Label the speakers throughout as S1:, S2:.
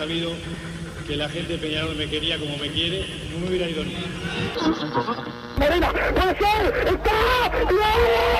S1: sabido que la gente de Peñarol me quería como me quiere, no me hubiera ido nunca.
S2: Marina, puede ser, está,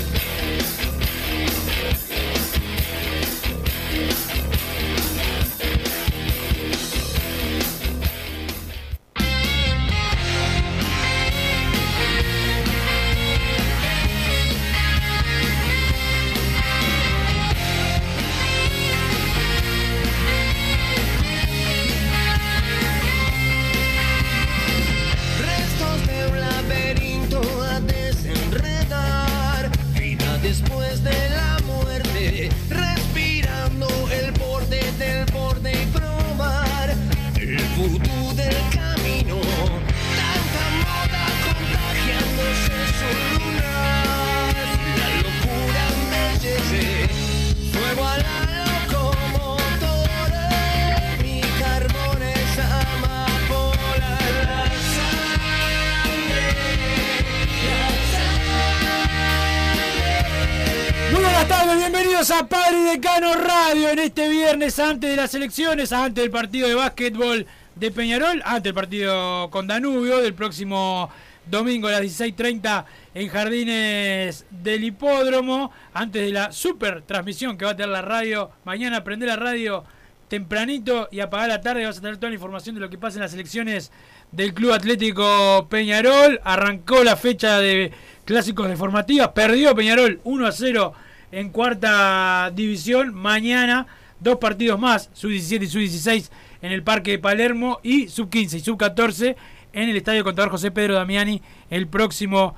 S3: A
S4: Padre Decano Radio en este viernes antes de las elecciones, antes del partido de básquetbol de Peñarol, antes del partido con Danubio del próximo domingo a las 16.30 en Jardines del Hipódromo, antes de la super transmisión que va a tener la radio. Mañana prender la radio tempranito y apagar la tarde, vas a tener toda la información de lo que pasa en las elecciones del Club Atlético Peñarol. Arrancó la fecha de clásicos de formativas, perdió Peñarol 1 a 0 en cuarta división. Mañana dos partidos más, sub-17 y sub-16 en el Parque de Palermo y sub-15 y sub-14 en el Estadio Contador José Pedro Damiani el próximo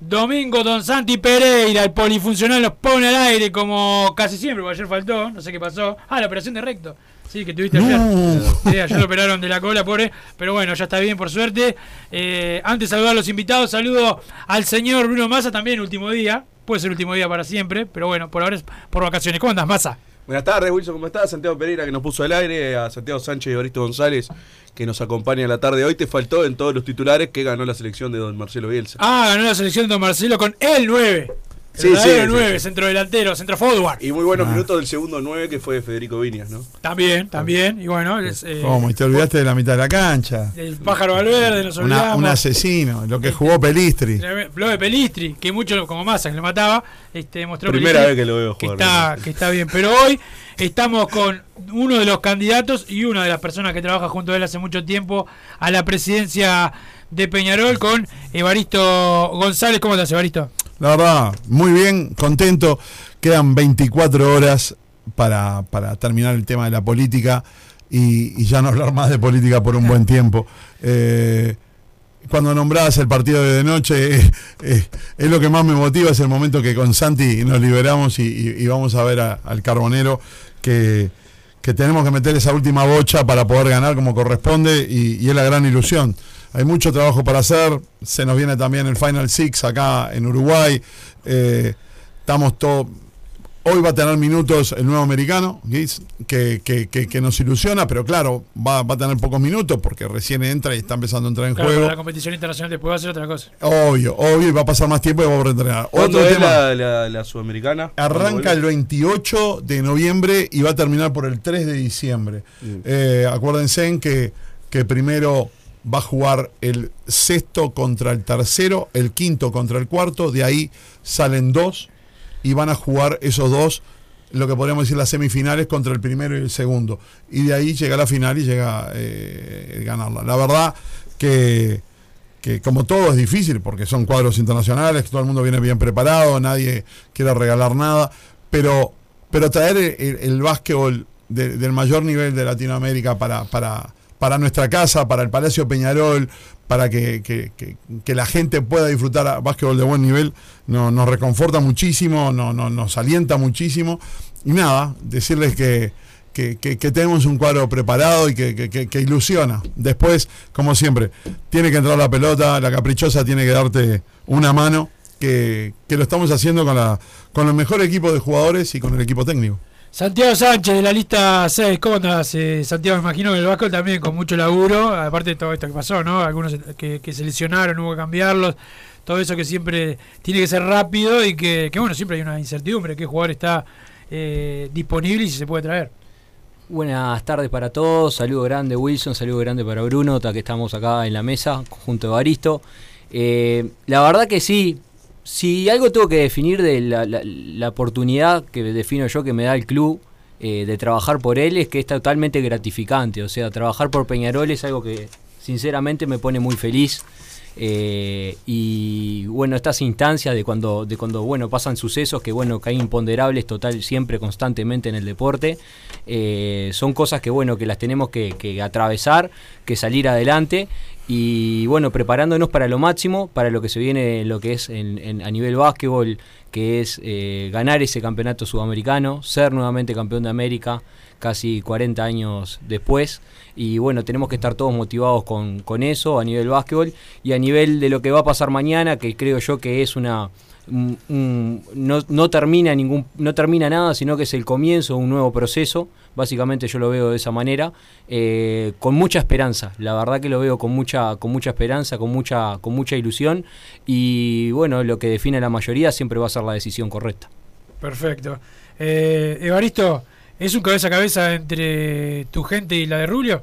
S4: domingo. Don Santi Pereira, el polifuncional, los pone al aire como casi siempre, porque ayer faltó, no sé qué pasó. Ah, la operación de recto. Sí, que tuviste ayer. Sí, ayer lo operaron de la cola, pobre. Pero bueno, ya está bien, por suerte. Eh, antes de saludar a los invitados, saludo al señor Bruno Massa, también último día. Puede ser último día para siempre, pero bueno, por ahora es por vacaciones. ¿Cómo andas, Massa?
S5: Buenas tardes, Wilson, ¿cómo estás? Santiago Pereira que nos puso al aire, a Santiago Sánchez y Evaristo González que nos acompaña la tarde de hoy. Te faltó en todos los titulares que ganó la selección de don Marcelo Bielsa.
S4: Ah, ganó la selección de Don Marcelo con el 9. El
S5: Sí,
S4: verdadero
S5: sí,
S4: 9,
S5: sí.
S4: centro delantero, centro forward.
S5: Y muy buenos minutos del segundo 9 que fue Federico Viñas, ¿no?
S4: También, también. Y bueno, es, eh,
S6: ¿Cómo? Y te olvidaste de la mitad de la cancha.
S4: el pájaro Valverde, nos
S6: Una- un asesino, lo que jugó Pelistri.
S4: Lo de Pelistri, que mucho como Massa, que lo mataba, este, demostró
S5: Primera
S4: Pelistri
S5: vez que lo veo
S4: que
S5: jugar,
S4: está, que está bien. Pero hoy estamos con uno de los candidatos y una de las personas que trabaja junto a él hace mucho tiempo a la presidencia de Peñarol con Evaristo González. ¿Cómo estás, Evaristo?
S6: La verdad, muy bien, contento. Quedan 24 horas para, para terminar el tema de la política y, ya no hablar más de política por un buen tiempo. Eh, cuando nombrabas el partido de, noche, eh, eh, es lo que más me motiva, es el momento que con Santi nos liberamos y, vamos a ver al Carbonero que, que tenemos que meter esa última bocha para poder ganar como corresponde y, es la gran ilusión. Hay mucho trabajo para hacer, se nos viene también el Final Six acá en Uruguay, eh, estamos todos... Hoy va a tener minutos el nuevo americano, Giz, que, que- que- que nos ilusiona, pero claro, va, va a tener pocos minutos porque recién entra y está empezando a entrar en
S4: Claro,
S6: juego.
S4: para la competición internacional después va a ser otra cosa.
S6: Obvio, obvio, y va a pasar más tiempo y va a reentrenar.
S5: ¿Cuándo
S6: Otro
S5: es
S6: tema,
S5: la, la- la sudamericana?
S6: arranca el
S5: ¿Cuándo
S6: 28 de noviembre y va a terminar por el 3 de diciembre.
S5: Mm.
S6: Eh, acuérdense en que, que primero va a jugar el sexto contra el tercero, el quinto contra el cuarto, de ahí salen dos y van a jugar esos dos, lo que podríamos decir las semifinales contra el primero y el segundo. Y de ahí llega la final y llega eh, ganarla. La verdad que, que como todo es difícil, porque son cuadros internacionales, todo el mundo viene bien preparado, nadie quiere regalar nada, pero, pero traer el, básquetbol de- del mayor nivel de Latinoamérica para, para, para nuestra casa, para el Palacio Peñarol, para que, que- que- la gente pueda disfrutar básquetbol de buen nivel, no- nos reconforta muchísimo, no- no- nos alienta muchísimo. Y nada, decirles que, que, que- tenemos un cuadro preparado y que, que- ilusiona. Después, como siempre, tiene que entrar la pelota, la caprichosa tiene que darte una mano, que, que lo estamos haciendo con, la, con el mejor equipo de jugadores y con el equipo técnico.
S4: Santiago Sánchez de la lista 6, ¿cómo andás? Eh, Santiago, me imagino que el Vasco también con mucho laburo, aparte de todo esto que pasó, ¿no? Algunos que, que se lesionaron, hubo que cambiarlos, todo eso que siempre tiene que ser rápido y que, bueno, siempre hay una incertidumbre, qué jugador está eh, disponible y si se puede traer.
S7: Buenas tardes para todos, saludo grande Wilson, saludo grande para Bruno, que estamos acá en la mesa junto a Baristo. Eh, la verdad que sí, si algo tengo que definir de la, oportunidad que defino yo que me da el club eh, de trabajar por él es que es totalmente gratificante, o sea, trabajar por Peñarol es algo que sinceramente me pone muy feliz. Eh, y bueno, estas instancias de cuando, de cuando bueno, pasan sucesos que bueno, que hay imponderables total siempre, constantemente en el deporte, eh, son cosas que bueno, que las tenemos que atravesar, que salir adelante y bueno, preparándonos para lo máximo, para lo que se viene, lo que es en- en- a nivel básquetbol, que es eh, ganar ese campeonato sudamericano, ser nuevamente campeón de América casi 40 años después. Y bueno, tenemos que estar todos motivados con, con eso a nivel básquetbol y a nivel de lo que va a pasar mañana, que creo yo que es una... no, no termina ningún no termina nada sino que es el comienzo de un nuevo proceso básicamente yo lo veo de esa manera eh, con mucha esperanza la verdad que lo veo con mucha con mucha esperanza con mucha con mucha ilusión y bueno lo que define a la mayoría siempre va a ser la decisión correcta
S4: Perfecto. Eh, Evaristo, ¿es un cabeza a cabeza entre tu gente y la de Rubio?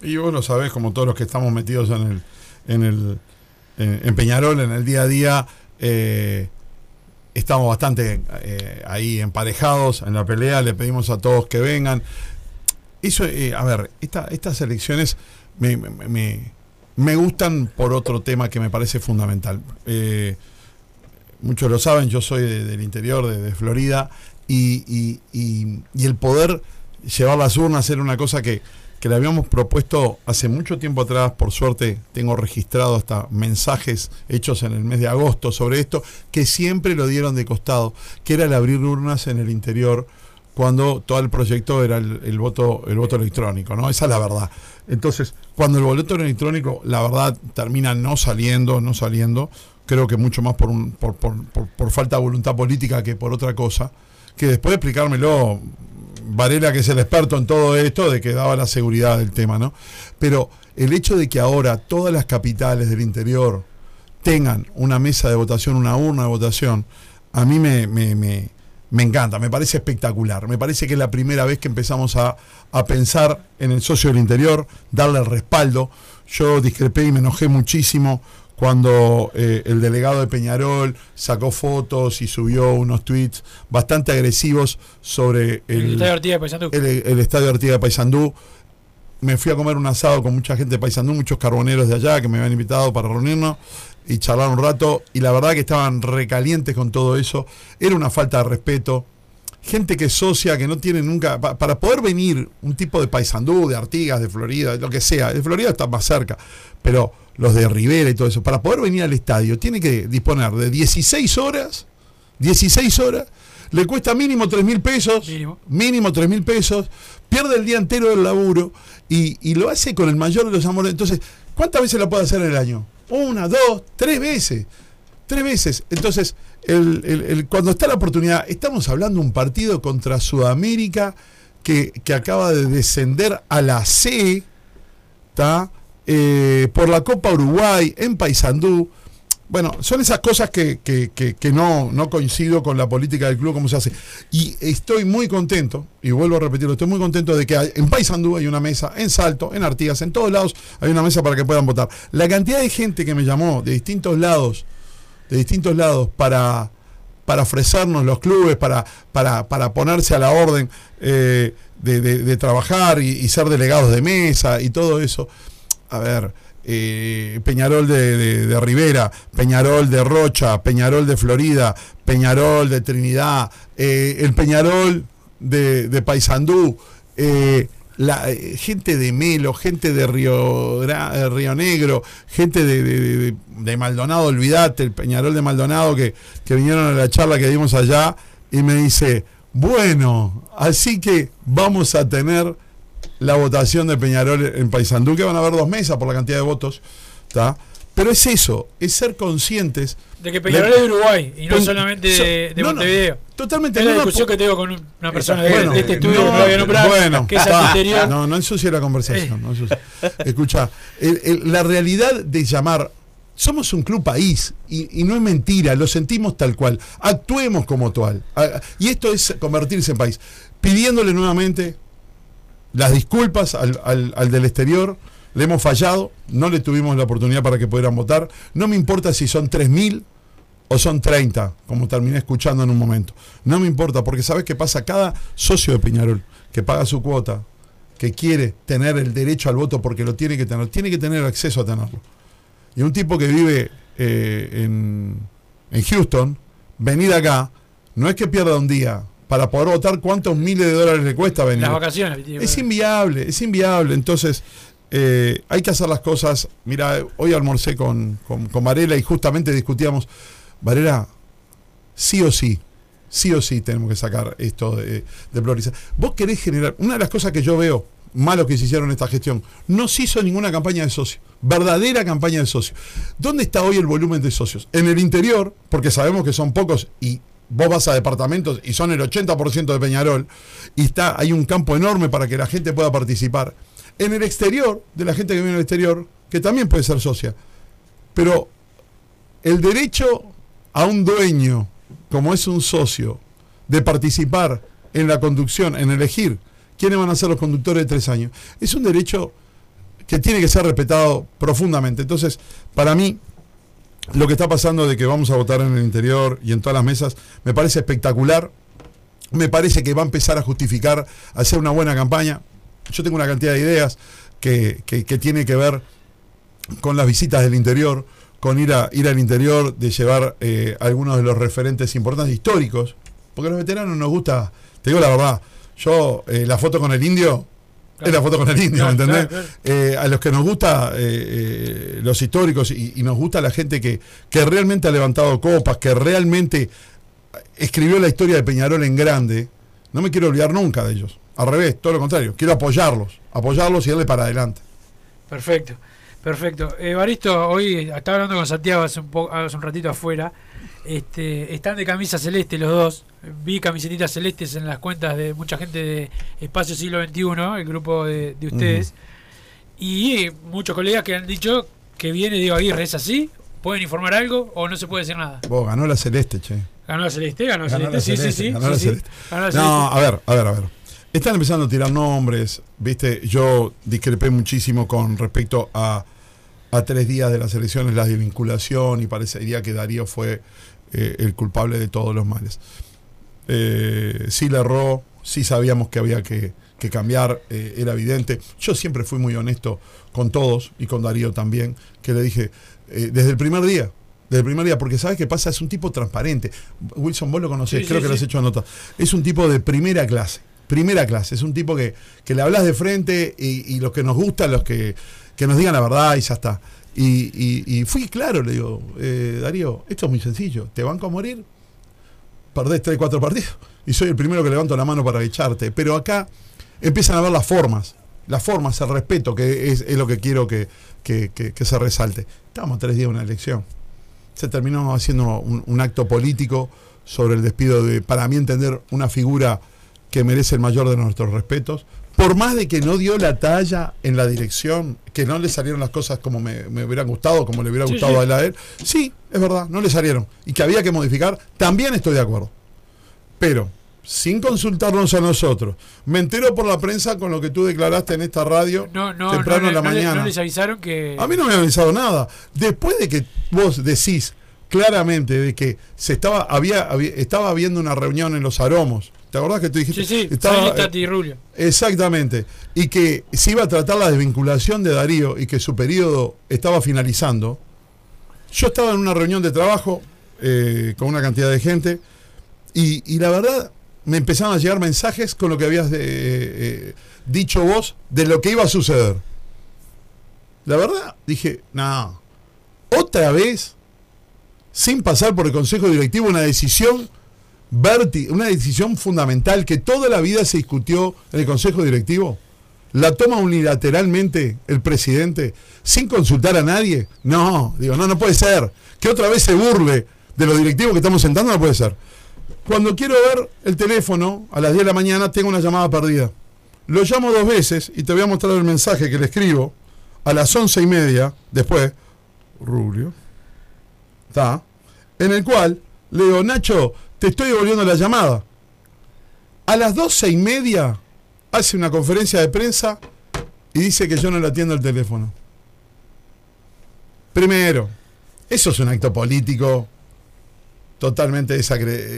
S6: Y vos lo sabés, como todos los que estamos metidos en el, en el en, en Peñarol, en el día a día, eh, estamos bastante eh, ahí emparejados en la pelea, le pedimos a todos que vengan. Eso, eh, a ver, esta- estas elecciones me, me- me- gustan por otro tema que me parece fundamental. Muchos lo saben, yo soy de- del interior de, de Florida y, y- y- y el poder llevar las urnas era una cosa que, que le habíamos propuesto hace mucho tiempo atrás, por suerte tengo registrado hasta mensajes hechos en el mes de agosto sobre esto, que siempre lo dieron de costado, que era el abrir urnas en el interior cuando todo el proyecto era el, voto el voto electrónico, ¿no? Esa es la verdad. Entonces, cuando el voto electrónico, la verdad, termina no saliendo, no saliendo, creo que mucho más por, un, por, por, por- por falta de voluntad política que por otra cosa, que después de explicármelo, Varela, que es el experto en todo esto, de que daba la seguridad del tema, ¿no? Pero el hecho de que ahora todas las capitales del interior tengan una mesa de votación, una urna de votación, a mí me, me, me- me encanta, me parece espectacular. Me parece que es la primera vez que empezamos a, a pensar en el socio del interior, darle el respaldo. Yo discrepé y me enojé muchísimo cuando eh, el delegado de Peñarol sacó fotos y subió unos tweets bastante agresivos sobre
S4: El,
S6: el,
S4: Estadio Ortiz de Paysandú.
S6: el, el estadio de Paysandú. Me fui a comer un asado con mucha gente de Paysandú, muchos carboneros de allá que me habían invitado para reunirnos y charlar un rato. Y la verdad que estaban recalientes con todo eso. Era una falta de respeto. Gente que es socia, que no tiene nunca. pa- para poder venir un tipo de Paysandú, de Artigas, de Florida, de lo que sea. De Florida está más cerca. Pero los de Rivera y todo eso. Para poder venir al estadio, tiene que disponer de 16 horas. 16 horas. Le cuesta mínimo 3 mil pesos. Mínimo. 3 mil pesos. Pierde el día entero del laburo. Y, y lo hace con el mayor de los amores. Entonces, ¿cuántas veces lo puede hacer en el año? Una, dos, tres veces. Tres veces. Entonces, el- el- el- cuando está la oportunidad, estamos hablando de un partido contra Sudamérica que, que acaba de descender a la C, ¿tá? Eh, por la Copa Uruguay, en Paysandú. Bueno, son esas cosas que, que- que- no, no coincido con la política del club, cómo se hace. Y estoy muy contento, y vuelvo a repetirlo, estoy muy contento de que en Paysandú hay una mesa, en Salto, en Artigas, en todos lados hay una mesa para que puedan votar. La cantidad de gente que me llamó de distintos lados, de distintos lados, para, para ofrecernos los clubes, para, para, para ponerse a la orden eh, de, de- trabajar y ser delegados de mesa y todo eso. A ver, eh, Peñarol de, de- Rivera, Peñarol de Rocha, Peñarol de Florida, Peñarol de Trinidad, eh, el Peñarol de, de Paysandú, eh, la, gente de Melo, gente de Río, Río Negro, gente de Maldonado, olvídate, el Peñarol de Maldonado que, que vinieron a la charla que dimos allá y me dice, bueno, así que vamos a tener la votación de Peñarol en Paysandú, que van a haber dos mesas por la cantidad de votos, ¿tá? Pero es eso, es ser conscientes
S4: De que Peñarol es de Uruguay y no solamente
S6: so-
S4: de, de
S6: no, no,
S4: Montevideo.
S6: totalmente,
S4: Es la
S6: no, no,
S4: discusión que tengo con un- una persona de,
S6: Bueno,
S4: de este estudio
S6: no,
S4: que no voy a nombrar,
S6: bueno,
S4: que es
S6: va,
S4: anterior.
S6: No, no ensucie la conversación. no ensucie. Escucha, el- el- la realidad de llamar. Somos un club país y, y no es mentira, lo sentimos tal cual. Actuemos como tal. Ah, Y esto es convertirse en país. Pidiéndole nuevamente las disculpas al, al- del exterior. Le hemos fallado, no le tuvimos la oportunidad para que pudieran votar. No me importa si son 3.000 o son 30, como terminé escuchando en un momento. No me importa, porque ¿sabes qué pasa? Cada socio de Peñarol que paga su cuota, que quiere tener el derecho al voto porque lo tiene que tener, tiene que tener acceso a tenerlo. Y un tipo que vive eh, en, en Houston, venir acá, no es que pierda un día para poder votar cuántos miles de dólares le cuesta venir.
S4: Las vacaciones. tío.
S6: Es inviable, es inviable. Entonces, eh, hay que hacer las cosas. Mira, hoy almorcé con, con, con Varela y justamente discutíamos, Varela, sí o sí, sí o sí tenemos que sacar esto de, de priorizar. Vos querés generar, una de las cosas que yo veo malo que se hicieron en esta gestión, no se hizo ninguna campaña de socios, verdadera campaña de socios. ¿Dónde está hoy el volumen de socios? En el interior, porque sabemos que son pocos y vos vas a departamentos y son el 80% de Peñarol y está hay un campo enorme para que la gente pueda participar. En el exterior, de la gente que viene del exterior, que también puede ser socia. Pero el derecho a un dueño, como es un socio, de participar en la conducción, en elegir quiénes van a ser los conductores de tres años, es un derecho que tiene que ser respetado profundamente. Entonces, para mí, lo que está pasando de que vamos a votar en el interior y en todas las mesas, me parece espectacular. Me parece que va a empezar a justificar, hacer una buena campaña. Yo tengo una cantidad de ideas que, que, que tiene que ver con las visitas del interior, con ir, a, ir al interior, de llevar eh, algunos de los referentes importantes históricos, porque a los veteranos nos gusta, te digo la verdad, yo eh, la foto con el indio es la foto con el indio,
S4: Claro,
S6: ¿me entendés?
S4: claro,
S6: Eh, a los que nos gusta eh, eh, los históricos y, y nos gusta la gente que, que realmente ha levantado copas, que realmente escribió la historia de Peñarol en grande, no me quiero olvidar nunca de ellos. Al revés, todo lo contrario, quiero apoyarlos, apoyarlos y darle para adelante.
S4: Perfecto, perfecto. Baristo, hoy estaba hablando con Santiago hace un, po- hace un ratito afuera. Este, están de camisa celeste los dos. Vi camisetitas celestes en las cuentas de mucha gente de Espacio Siglo XXI, el grupo de, de ustedes. Y muchos colegas que han dicho que viene Diego Aguirre. ¿Es así? ¿Pueden informar algo o no se puede decir nada?
S6: Vos ganó la celeste, che.
S4: Ganó la Celeste, ganó la
S6: Ganó
S4: Celeste,
S6: la
S4: sí,
S6: Celeste,
S4: sí, sí.
S6: ganó
S4: sí,
S6: la
S4: sí.
S6: Celeste.
S4: Ganó la
S6: No, a ver, a ver, a ver. Están empezando a tirar nombres, viste, yo discrepé muchísimo con respecto a, a tres días de las elecciones, la desvinculación, y parecería que Darío fue eh, el culpable de todos los males. Eh, sí le erró, sí sabíamos que había que, que cambiar, eh, era evidente. Yo siempre fui muy honesto con todos y con Darío también, que le dije, desde el primer día, desde el primer día, porque sabes qué pasa, es un tipo transparente. Wilson, vos lo conocés,
S4: Sí,
S6: creo
S4: sí,
S6: que lo has hecho nota. Es un tipo de primera clase, primera clase, es un tipo que, que le hablas de frente y, los que nos gusta, los que, que nos digan la verdad y ya está. Y, y- y fui claro, le digo, eh, Darío, esto es muy sencillo, te banco a morir, perdés 3, 4 partidos y soy el primero que levanto la mano para echarte. Pero acá empiezan a ver las formas, las formas, el respeto, que es, lo que quiero que, que- que- se resalte. Estamos a tres días de una elección. Se terminó haciendo un, un acto político sobre el despido de, para mí entender, una figura que merece el mayor de nuestros respetos. Por más de que no dio la talla en la dirección, que no le salieron las cosas como me, me hubieran gustado, como le hubiera
S4: Sí,
S6: gustado
S4: sí.
S6: a él a él, sí, es verdad, no le salieron. Y que había que modificar, también estoy de acuerdo. Pero, sin consultarnos a nosotros, me entero por la prensa con lo que tú declaraste en esta radio
S4: No, no,
S6: temprano
S4: no,
S6: en la
S4: le-
S6: mañana.
S4: no les avisaron que.
S6: A mí no me ha avisado nada. Después de que vos decís claramente de que se estaba había, había- estaba habiendo una reunión en los aromos. ¿Te acordás que tú dijiste?
S4: Sí,
S6: Estaba,
S4: Rubio.
S6: Exactamente. Y que se iba a tratar la desvinculación de Darío y que su periodo estaba finalizando. Yo estaba en una reunión de trabajo eh, con una cantidad de gente y, y la verdad, me empezaron a llegar mensajes con lo que habías eh, eh, dicho vos de lo que iba a suceder. La verdad, dije, no, otra vez, sin pasar por el Consejo Directivo, una decisión verti- una decisión fundamental que toda la vida se discutió en el Consejo Directivo. La toma unilateralmente el presidente sin consultar a nadie. No, digo, no, no puede ser. Que otra vez se burle de los directivos que estamos sentando, no puede ser. Cuando quiero ver el teléfono a las 10 de la mañana, tengo una llamada perdida. Lo llamo dos veces y te voy a mostrar el mensaje que le escribo a las once y media, después, Rubio, está, en el cual le digo, Nacho, te estoy devolviendo la llamada. A las doce y media hace una conferencia de prensa y dice que yo no le atiendo el teléfono. Primero, eso es un acto político totalmente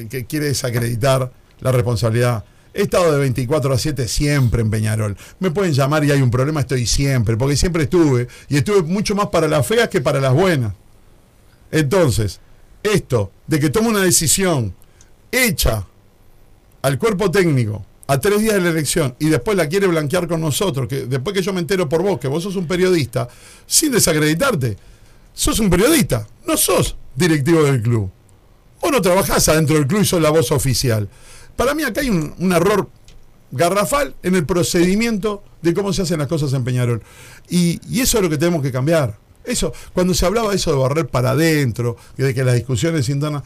S6: que quiere desacreditar la responsabilidad. He estado de 24 a 7 siempre en Peñarol. Me pueden llamar y hay un problema, estoy siempre, porque siempre estuve. Y estuve mucho más para las feas que para las buenas. Entonces, esto de que toma una decisión hecha al cuerpo técnico a tres días de la elección y después la quiere blanquear con nosotros, que después que yo me entero por vos que vos sos un periodista, sin desacreditarte, sos un periodista, no sos directivo del club. Vos no trabajás adentro del club y sos la voz oficial. Para mí acá hay un, error garrafal en el procedimiento de cómo se hacen las cosas en Peñarol. Y, y eso es lo que tenemos que cambiar. Eso, cuando se hablaba eso de barrer para adentro, de que las discusiones internas,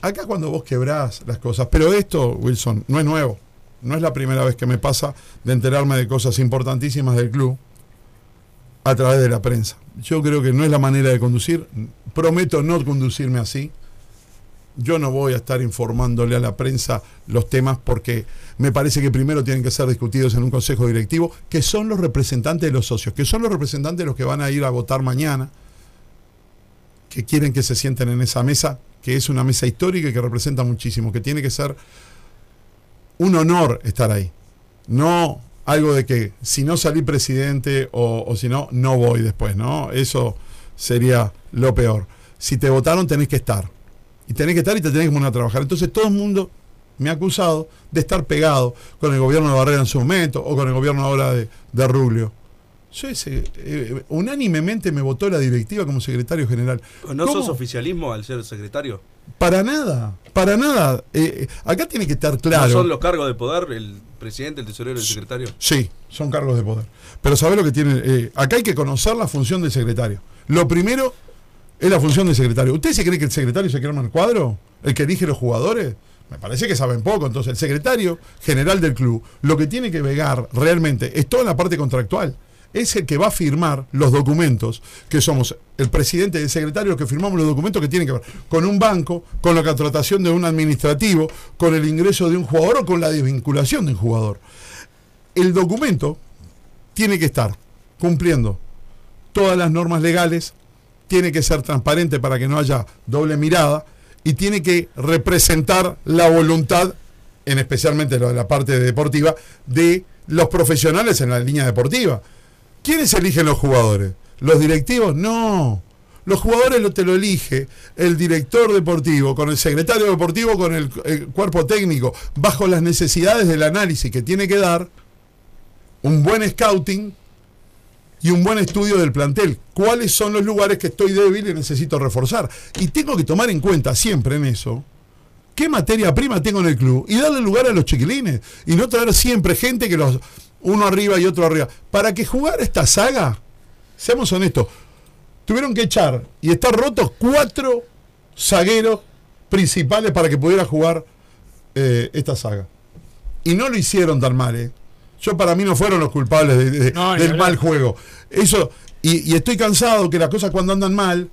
S6: acá cuando vos quebrás las cosas, pero esto, Wilson, no es nuevo. No es la primera vez que me pasa de enterarme de cosas importantísimas del club a través de la prensa. Yo creo que no es la manera de conducir. Prometo no conducirme así. Yo no voy a estar informándole a la prensa los temas porque me parece que primero tienen que ser discutidos en un consejo directivo, que son los representantes de los socios, que son los representantes de los que van a ir a votar mañana, que quieren que se sienten en esa mesa, que es una mesa histórica y que representa muchísimo, que tiene que ser un honor estar ahí. No algo de que si no salí presidente o, si no, no voy después, ¿no? Eso sería lo peor. Si te votaron, tenés que estar. Y tenés que estar y te tenés que poner a trabajar. Entonces todo el mundo me ha acusado de estar pegado con el gobierno de Barrera en su momento o con el gobierno ahora de, de Rubio. Yo ese, eh, unánimemente me votó la directiva como secretario general.
S5: ¿No
S6: ¿Cómo?
S5: sos oficialismo al ser secretario?
S6: Para nada, para nada. Eh, eh, acá tiene que estar claro.
S5: ¿No son los cargos de poder el presidente, el tesorero y el secretario?
S6: Sí, son cargos de poder. Pero ¿sabés lo que tiene? Eh, acá hay que conocer la función del secretario. Lo primero es la función del secretario. ¿Usted se cree que el secretario se arma el cuadro? ¿El que elige los jugadores? Me parece que saben poco. Entonces, el secretario general del club, lo que tiene que vegar realmente es toda la parte contractual. Es el que va a firmar los documentos, que somos el presidente y el secretario que firmamos los documentos que tienen que ver con un banco, con la contratación de un administrativo, con el ingreso de un jugador o con la desvinculación de un jugador. El documento tiene que estar cumpliendo todas las normas legales, tiene que ser transparente para que no haya doble mirada y tiene que representar la voluntad, en especialmente lo de la parte deportiva, de los profesionales en la línea deportiva. ¿Quiénes eligen los jugadores? ¿Los directivos? No. Los jugadores te lo elige el director deportivo, con el secretario deportivo, con el cuerpo técnico, bajo las necesidades del análisis que tiene que dar, un buen scouting y un buen estudio del plantel. ¿Cuáles son los lugares que estoy débil y necesito reforzar? Y tengo que tomar en cuenta siempre en eso qué materia prima tengo en el club y darle lugar a los chiquilines y no traer siempre gente que los uno arriba y otro arriba. Para que jugar esta saga, seamos honestos, tuvieron que echar y estar rotos cuatro zagueros principales para que pudiera jugar eh, esta saga. Y no lo hicieron tan mal, ¿eh? Yo para mí no fueron los culpables de- de-
S4: No, ni
S6: del mal juego. Eso, y, y estoy cansado que las cosas cuando andan mal,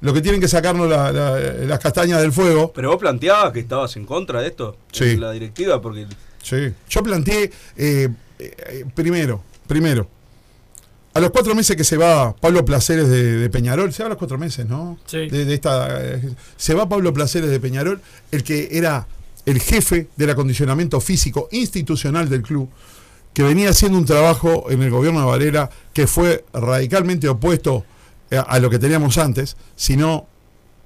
S6: lo que tienen que sacarnos la- la- las castañas del fuego.
S5: Pero vos planteabas que estabas en contra de esto,
S6: Sí.
S5: en la directiva, porque
S6: Sí. Yo planteé, eh, eh, primero, primero, a los cuatro meses que se va Pablo Placeres de, de Peñarol, se va a los cuatro meses, ¿no?
S4: Sí.
S6: De, de esta, eh, se va Pablo Placeres de Peñarol, el que era el jefe del acondicionamiento físico institucional del club, que venía haciendo un trabajo en el gobierno de Varela que fue radicalmente opuesto a, lo que teníamos antes, sino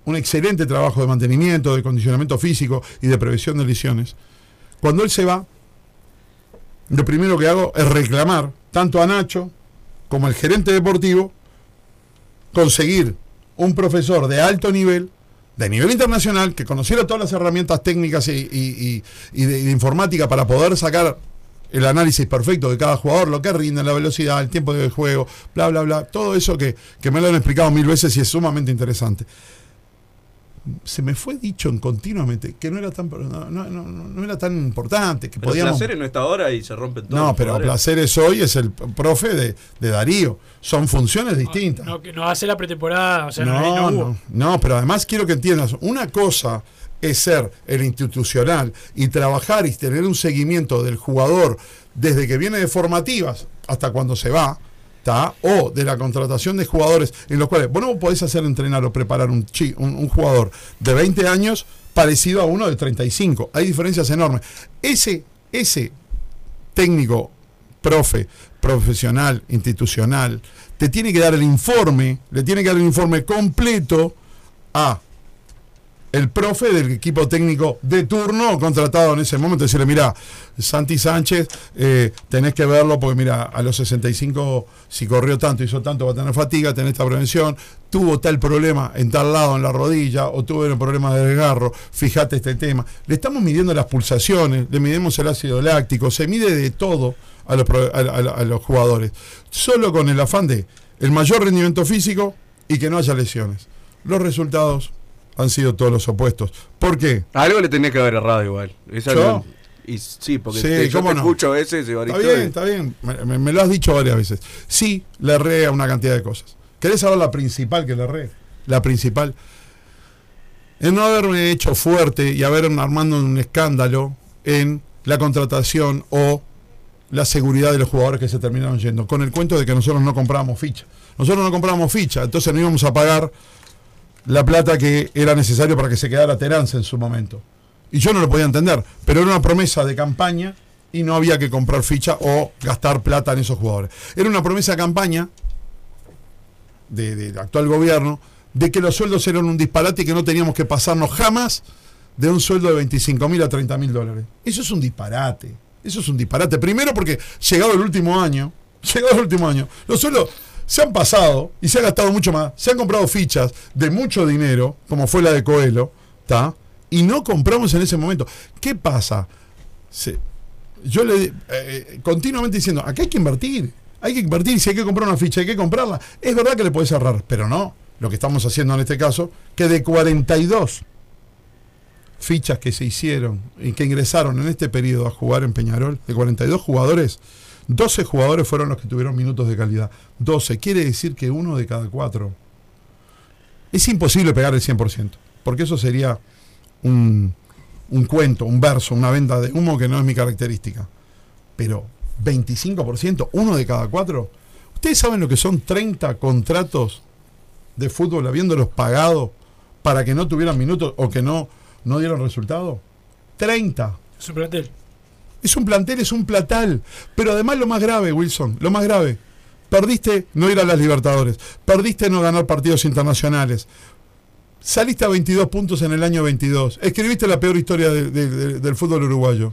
S6: un excelente trabajo de mantenimiento, de acondicionamiento físico y de prevención de lesiones. Cuando él se va, lo primero que hago es reclamar tanto a Nacho como al gerente deportivo conseguir un profesor de alto nivel, de nivel internacional, que conociera todas las herramientas técnicas y, de informática para poder sacar el análisis perfecto de cada jugador, lo que rinde, la velocidad, el tiempo de juego, bla, bla, bla, todo eso que, que me lo han explicado mil veces y es sumamente interesante. Se me fue dicho en continuamente que no era tan no, no- no- no era tan importante, que
S5: Pero
S6: podíamos...
S5: Placeres no está ahora y se rompen todos.
S6: No,
S5: los
S6: pero. Placeres hoy es el profe de, de Darío. Son funciones distintas.
S4: No, que no hace la pretemporada, o sea, no,
S6: no,
S4: no,
S6: pero además quiero que entiendas, una cosa es ser el institucional y trabajar y tener un seguimiento del jugador desde que viene de formativas hasta cuando se va, ¿tá? o de la contratación de jugadores en los cuales vos no podés hacer entrenar o preparar un, chi- un, jugador de 20 años parecido a uno de 35. Hay diferencias enormes. Ese, ese técnico, profe, profesional, institucional, te tiene que dar el informe, le tiene que dar el informe completo a el profe del equipo técnico de turno contratado en ese momento. Decirle, mira, Santi Sánchez, eh, tenés que verlo porque mira, a los 65, si corrió tanto, hizo tanto, va a tener fatiga, tenés esta prevención, tuvo tal problema en tal lado en la rodilla, o tuvo un problema de desgarro, fíjate este tema. Le estamos midiendo las pulsaciones, le midimos el ácido láctico, se mide de todo a los, a los jugadores, solo con el afán de el mayor rendimiento físico y que no haya lesiones. Los resultados han sido todos los opuestos. ¿Por qué?
S5: Algo le tenía que haber errado igual. Es algo- Y sí, porque
S6: Sí,
S5: te- yo
S6: ¿cómo
S5: te
S6: no?
S5: escucho a veces,
S6: Está bien,
S5: y-
S6: está bien. Me, me- me lo has dicho varias veces. Sí, le erré a una cantidad de cosas. ¿Querés saber la principal que le erré? La principal. En no haberme hecho fuerte y haber armando un escándalo en la contratación o la seguridad de los jugadores que se terminaron yendo. Con el cuento de que nosotros no comprábamos ficha. Nosotros no comprábamos ficha, entonces no íbamos a pagar la plata que era necesario para que se quedara Terance en su momento. Y yo no lo podía entender, pero era una promesa de campaña y no había que comprar ficha o gastar plata en esos jugadores. Era una promesa de campaña de- del actual gobierno de que los sueldos eran un disparate y que no teníamos que pasarnos jamás de un sueldo de 25 mil a 30 mil dólares. Eso es un disparate. Eso es un disparate. Primero porque llegado el último año, llegado el último año, los sueldos se han pasado y se ha gastado mucho más. Se han comprado fichas de mucho dinero, como fue la de Coelho, ¿está? Y no compramos en ese momento. ¿Qué pasa? Se- yo le eh, continuamente diciendo, acá hay que invertir. Hay que invertir, si hay que comprar una ficha, hay que comprarla. Es verdad que le podés ahorrar, pero no. Lo que estamos haciendo en este caso, que de 42 fichas que se hicieron y que ingresaron en este periodo a jugar en Peñarol, de 42 jugadores, 12 jugadores fueron los que tuvieron minutos de calidad. 12, quiere decir que uno de cada cuatro. Es imposible pegar el 100%, porque eso sería un, un cuento, un verso, una venta de humo que no es mi característica. Pero 25%, uno de cada cuatro. ¿Ustedes saben lo que son 30 contratos de fútbol habiéndolos pagado para que no tuvieran minutos o que no, no dieron resultado? 30.
S4: Es un plantel.
S6: Es un plantel, es un platal. Pero además lo más grave, Wilson, lo más grave. Perdiste no ir a las Libertadores. Perdiste no ganar partidos internacionales. Saliste a 22 puntos en el año 22. Escribiste la peor historia de- de- de- del fútbol uruguayo.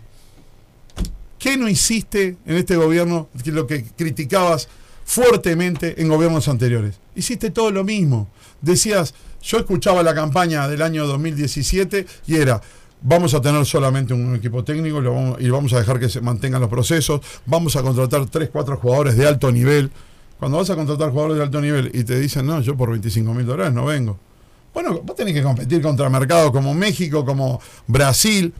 S6: ¿Qué no hiciste en este gobierno que lo que criticabas fuertemente en gobiernos anteriores? Hiciste todo lo mismo. Decías, yo escuchaba la campaña del año 2017 y era, vamos a tener solamente un equipo técnico lo vamos- y vamos a dejar que se mantengan los procesos, vamos a contratar 3, 4 jugadores de alto nivel. Cuando vas a contratar jugadores de alto nivel y te dicen, no, yo por 25 mil dólares no vengo. Bueno, vos tenés que competir contra mercados como México, como Brasil.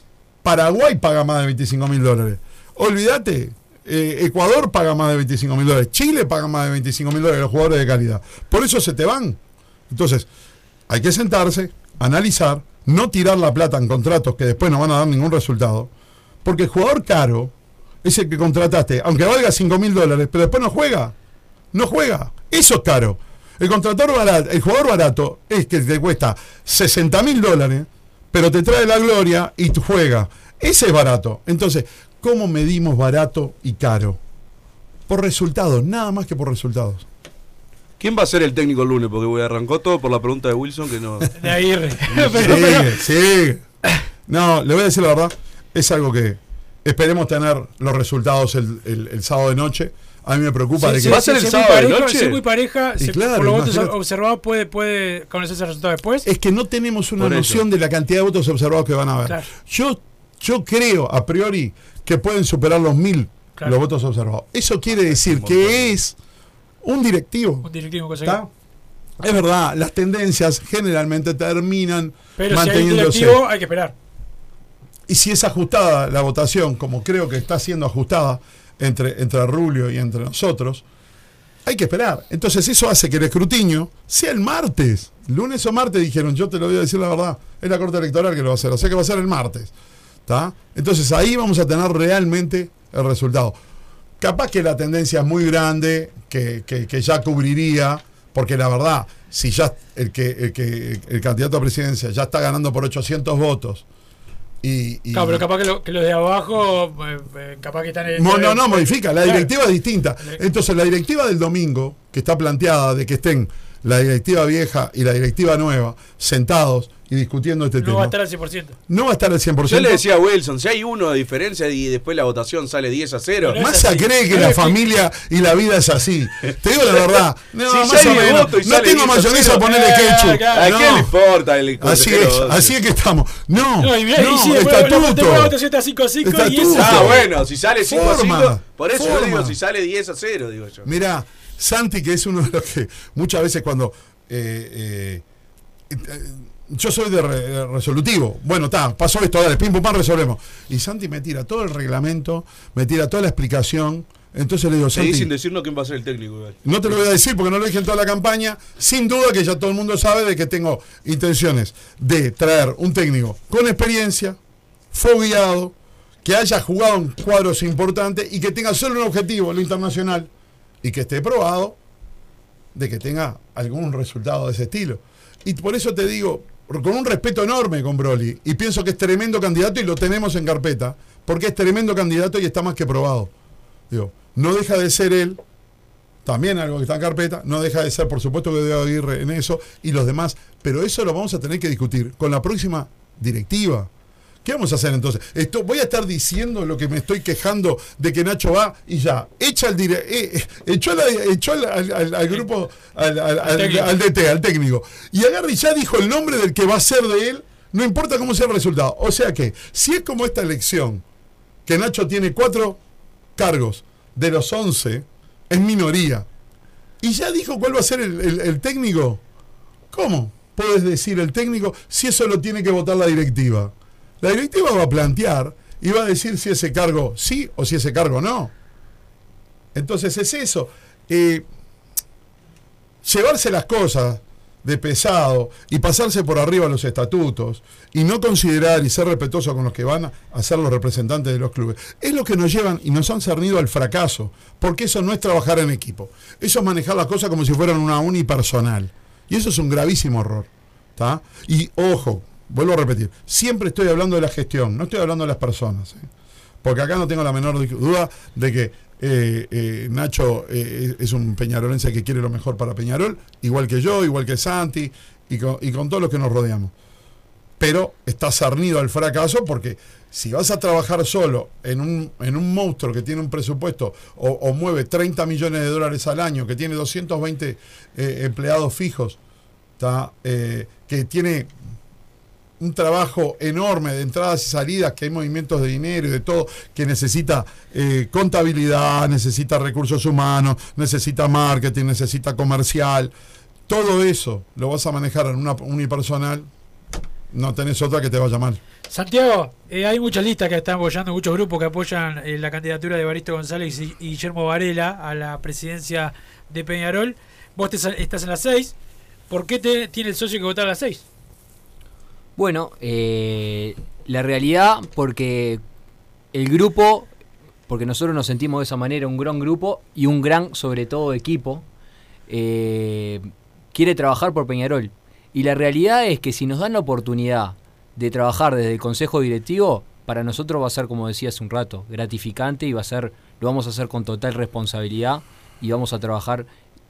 S6: Paraguay paga más de 25 mil dólares. Olvídate, eh, Ecuador paga más de 25 mil dólares. Chile paga más de 25 mil dólares los jugadores de calidad. Por eso se te van. Entonces, hay que sentarse, analizar, no tirar la plata en contratos que después no van a dar ningún resultado. Porque el jugador caro es el que contrataste, aunque valga 5 mil dólares, pero después no juega. No juega. Eso es caro. El contratador barato, el jugador barato es que te cuesta 60 mil dólares, pero te trae la gloria y tú juega. Ese es barato. Entonces, ¿cómo medimos barato y caro? Por resultados, nada más que por resultados.
S5: ¿Quién va a ser el técnico el lunes? Porque voy arrancó todo por la pregunta de Wilson que no.
S4: De Aguirre.
S6: Sigue, sigue. No, le voy a decir la verdad, es algo que, Esperemos tener los resultados el, el- el sábado de noche. A mí me preocupa de que.
S5: ¿Va a ser el sábado
S4: muy
S5: de
S4: pareja,
S5: noche?
S4: Muy pareja,
S6: Y
S4: se-
S6: claro,
S4: por los votos observados puede, puede conocerse el resultado después.
S6: Es que no tenemos una
S5: Por eso.
S6: noción de la cantidad de votos observados que van a haber.
S4: Claro.
S6: Yo, yo creo, a priori, que pueden superar los mil
S4: Claro.
S6: los votos observados. Eso quiere decir que es un directivo.
S4: Un directivo.
S6: Es verdad, las tendencias generalmente terminan
S4: Pero si hay un directivo, hay que esperar.
S6: Y si es ajustada la votación, como creo que está siendo ajustada entre, entre Rubio y entre nosotros, hay que esperar. Entonces eso hace que el escrutinio sea el martes. Lunes o martes dijeron, yo te lo voy a decir la verdad, es la Corte Electoral que lo va a hacer, o sea que va a ser el martes. ¿Está? Entonces ahí vamos a tener realmente el resultado. Capaz que la tendencia es muy grande, que, que- que ya cubriría, porque la verdad, si ya el que, el que el candidato a presidencia ya está ganando por 800 votos, y, y-
S4: Claro, pero capaz que, lo- que los de abajo, eh, eh, capaz que están en.
S6: no, no, no, modifica. La
S4: Claro.
S6: directiva es distinta. Entonces, la directiva del domingo, que está planteada de que estén la directiva vieja y la directiva nueva sentados y discutiendo este
S4: No
S6: tema,
S4: va a estar al 100%.
S6: no va a estar al 100%.
S5: Yo le decía a Wilson, si hay uno de diferencia y después la votación sale 10 a 0.
S4: Pero
S6: Massa cree que la familia y la vida es así. Te digo la verdad. No,
S5: Si
S6: más o menos. No tengo
S5: 10 a
S6: mayonesa a
S5: 0.
S6: ponerle
S4: Eh,
S6: ketchup.
S4: claro.
S5: ¿A
S6: No.
S5: qué le importa el
S6: Así es, así es que estamos. No,
S4: No, y mirá,
S6: no,
S4: y sí,
S6: estatuto.
S4: la votación está 5 a 5 y eso.
S5: Ah, bueno, si sale 5 a 5,
S6: Forma,
S5: por eso yo
S6: forma.
S5: digo, si sale 10 a 0, digo yo.
S6: Mira, Santi, que es uno de los que muchas veces cuando. eh, eh, eh, yo soy de re- resolutivo. Bueno, está, pasó esto, dale, pim pum pam, resolvemos. Y Santi me tira todo el reglamento, me tira toda la explicación. Entonces le digo,
S5: Seguí sin
S6: Santi,
S5: decirnos quién va a ser el técnico.
S6: no te lo voy a decir porque no lo dije en toda la campaña. Sin duda que ya todo el mundo sabe de que tengo intenciones de traer un técnico con experiencia, fogueado, que haya jugado en cuadros importantes y que tenga solo un objetivo, lo internacional, y que esté probado de que tenga algún resultado de ese estilo. Y por eso te digo, con un respeto enorme con Broly, y pienso que es tremendo candidato y lo tenemos en carpeta, porque es tremendo candidato y está más que probado. Digo, no deja de ser él, también algo que está en carpeta, no deja de ser, por supuesto, que debe Aguirre en eso y los demás, pero eso lo vamos a tener que discutir con la próxima directiva. ¿Qué vamos a hacer entonces? Esto, voy a estar diciendo lo que me estoy quejando de que Nacho va y ya. Echa al dire, eh, eh, echó, la- echó al, al- al- al grupo, al, DT, al técnico. Y agarra y ya dijo el nombre del que va a ser de él, no importa cómo sea el resultado. O sea que, si es como esta elección, que Nacho tiene cuatro cargos de los 11, es minoría. Y ya dijo cuál va a ser el, el- el técnico. ¿Cómo? Puedes decir el técnico si eso lo tiene que votar la directiva. La directiva va a plantear y va a decir si ese cargo sí o si ese cargo no. Entonces es eso. Eh, llevarse las cosas de pesado y pasarse por arriba los estatutos y no considerar y ser respetuoso con los que van a ser los representantes de los clubes, es lo que nos llevan y nos han cernido al fracaso, porque eso no es trabajar en equipo, eso es manejar las cosas como si fueran una unipersonal, y eso es un gravísimo error. ¿tá? Y ojo, vuelvo a repetir, siempre estoy hablando de la gestión, no estoy hablando de las personas. ¿eh? Porque acá no tengo la menor duda de que eh, eh, Nacho es un peñarolense que quiere lo mejor para Peñarol, igual que yo, igual que Santi, y con, y con todos los que nos rodeamos. Pero está cernido al fracaso porque si vas a trabajar solo en un, en un monstruo que tiene un presupuesto o, o mueve 30 millones de dólares al año, que tiene 220 eh, empleados fijos, que tiene un trabajo enorme de entradas y salidas, que hay movimientos de dinero y de todo, que necesita eh, contabilidad, necesita recursos humanos, necesita marketing, necesita comercial. Todo eso lo vas a manejar en una unipersonal, no tenés otra que te vaya mal.
S4: Santiago, eh, hay muchas listas que están apoyando, muchos grupos que apoyan eh, la candidatura de Baristo González y, Guillermo Varela a la presidencia de Peñarol. Vos te estás en las 6. ¿Por qué te, tiene el socio que votar a las 6?
S7: Bueno, eh, la realidad, porque el grupo, porque nosotros nos sentimos de esa manera, un gran grupo y un gran, sobre todo, equipo, eh, quiere trabajar por Peñarol. Y la realidad es que si nos dan la oportunidad de trabajar desde el consejo directivo, para nosotros va a ser, como decía hace un rato, gratificante y va a ser, lo vamos a hacer con total responsabilidad y vamos a trabajar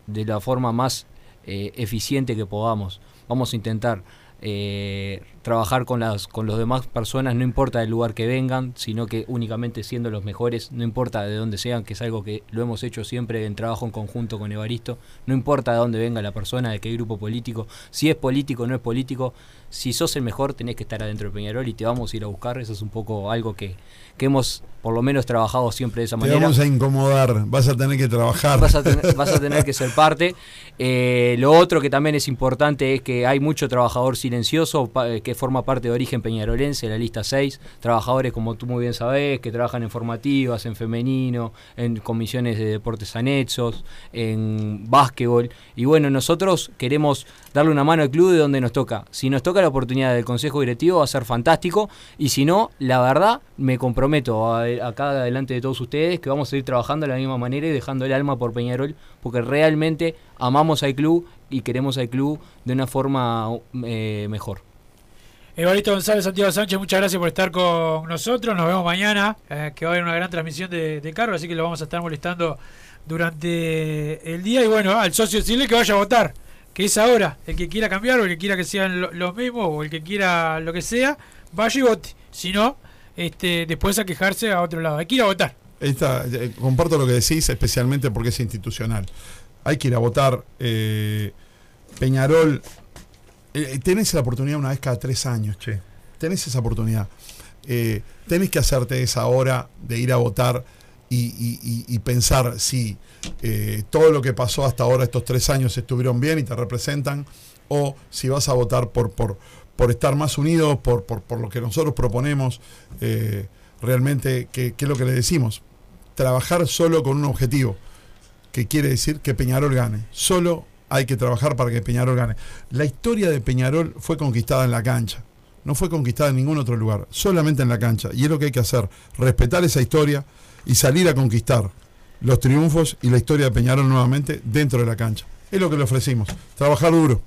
S7: de la forma más eh, eficiente que podamos. Vamos a intentar eh, trabajar con las con los demás personas, no importa del lugar que vengan, sino que únicamente siendo los mejores, no importa de dónde sean, que es algo que lo hemos hecho siempre en trabajo en conjunto con Evaristo, no importa de dónde venga la persona, de qué grupo político, si es político o no es político, si sos el mejor tenés que estar adentro de Peñarol y te vamos a ir a buscar, eso es un poco algo que, que hemos por lo menos trabajado siempre de esa
S6: Te
S7: manera.
S6: vamos a incomodar, vas a tener que trabajar.
S7: Vas a tener, vas a tener que ser parte. Eh, lo otro que también es importante es que hay mucho trabajador silencioso eh, que forma parte de Origen Peñarolense, la lista 6. Trabajadores, como tú muy bien sabés, que trabajan en formativas, en femenino, en comisiones de deportes anexos, en básquetbol. Y bueno, nosotros queremos darle una mano al club de donde nos toca. Si nos toca la oportunidad del consejo directivo va a ser fantástico. Y si no, la verdad, me comprometo a- acá delante de todos ustedes que vamos a seguir trabajando de la misma manera y dejando el alma por Peñarol, porque realmente amamos al club y queremos al club de una forma eh, mejor.
S4: Evaristo González, Santiago Sánchez, muchas gracias por estar con nosotros. Nos vemos mañana, eh, que va a haber una gran transmisión de, de cargo, así que lo vamos a estar molestando durante el día. Y bueno, al socio decirle que vaya a votar, que es ahora. El que quiera cambiar o el que quiera que sean lo- los mismos o el que quiera lo que sea, vaya y vote. Si no, este, después a quejarse a otro lado. Hay que ir a votar.
S6: Eh, comparto lo que decís, especialmente porque es institucional. Hay que ir a votar. eh, Peñarol, eh, tenés la oportunidad una vez cada tres años, che. Tenés esa oportunidad. Eh, tenés que hacerte esa hora de ir a votar y, y- y- y pensar si eh, todo lo que pasó hasta ahora, estos tres años, estuvieron bien y te representan, o si vas a votar por, por, por estar más unidos, por, por, por lo que nosotros proponemos, eh, realmente, que es lo que le decimos, trabajar solo con un objetivo, que quiere decir que Peñarol gane. Solo hay que trabajar para que Peñarol gane. La historia de Peñarol fue conquistada en la cancha, no fue conquistada en ningún otro lugar, solamente en la cancha. Y es lo que hay que hacer, respetar esa historia y salir a conquistar los triunfos y la historia de Peñarol nuevamente dentro de la cancha. Es lo que le ofrecimos, trabajar duro.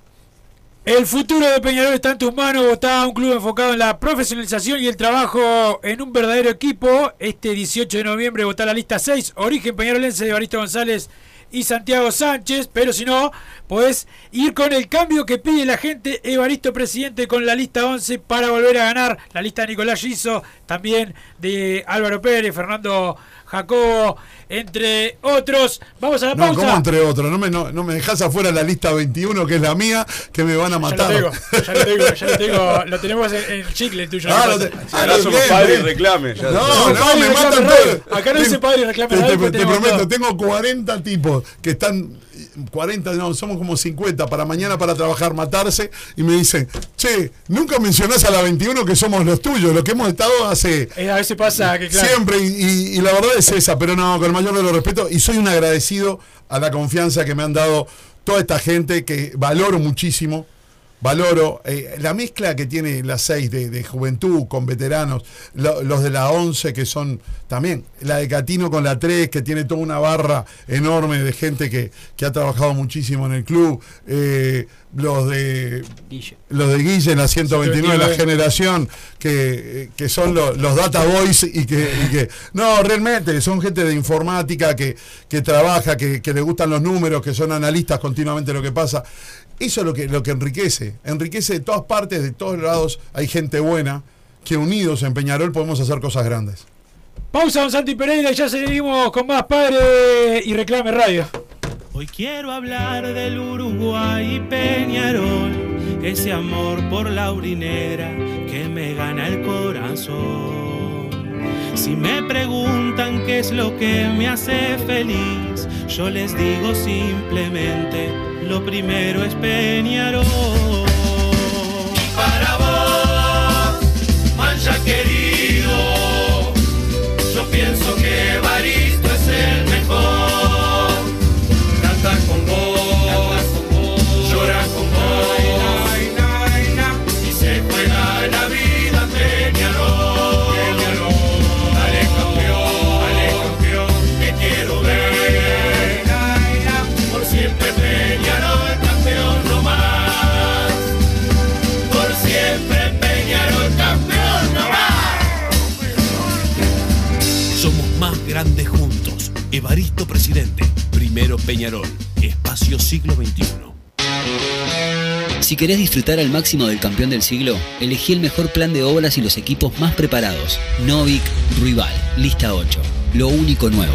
S4: El futuro de Peñarol está en tus manos. Votá un club enfocado en la profesionalización y el trabajo en un verdadero equipo. Este 18 de noviembre votá la lista 6. Origen Peñarolense de Evaristo González y Santiago Sánchez. Pero si no, podés ir con el cambio que pide la gente. Evaristo presidente con la lista 11 para volver a ganar. La lista de Nicolás Giso, también de Álvaro Pérez, Fernando Jacobo, entre otros. Vamos a la
S6: No,
S4: pausa.
S6: como entre otros, no me, no, no me dejas afuera la lista 21, que es la mía, que me van a
S4: Ya
S6: matar.
S4: lo tengo, ya lo tengo, ya lo tengo, lo tenemos en, el chicle tuyo.
S6: Ah,
S4: ¿no?
S6: te- ah, lo
S5: somos
S6: bien.
S5: y reclame, ya.
S6: No, no, me matan
S4: radio.
S6: todo.
S4: Acá no dice padre y reclame
S6: Te, te- te prometo,
S4: todo.
S6: tengo 40 tipos que están 40, no, somos como 50 para mañana para trabajar, matarse y me dicen, "Che, nunca mencionás a la 21 que somos los tuyos, los que hemos estado hace
S4: Eh, a veces pasa que claro.
S6: Siempre, y, y- y la verdad es esa, pero no, con el mayor de los respetos, y soy un agradecido a la confianza que me han dado toda esta gente que valoro muchísimo. Valoro eh, la mezcla que tiene la 6 de, de juventud con veteranos, lo- los de la 11 que son también, la de Catino con la 3 que tiene toda una barra enorme de gente que, que ha trabajado muchísimo en el club, eh, los de
S7: Guille.
S6: los de Guille en la 129 de la
S4: 129.
S6: generación, que, que son lo- los data boys y que, y que- no, realmente son gente de informática que, que trabaja, que, que le gustan los números, que son analistas continuamente lo que pasa. Eso es lo que, lo que enriquece, enriquece de todas partes, de todos lados, hay gente buena, que unidos en Peñarol podemos hacer cosas grandes.
S4: Pausa, don Santi Pereira, y ya seguimos con más padre y reclame radio.
S8: Hoy quiero hablar del Uruguay y Peñarol, ese amor por la urinera que me gana el corazón. Si me preguntan qué es lo que me hace feliz, yo les digo simplemente, lo primero es Peñarol. Y para vos, mancha querido, yo pienso que
S9: Evaristo Presidente. Primero Peñarol. Espacio siglo XXI.
S10: Si querés disfrutar al máximo del campeón del siglo, elegí el mejor plan de obras y los equipos más preparados. Novik Ruibal, lista 8. Lo único nuevo.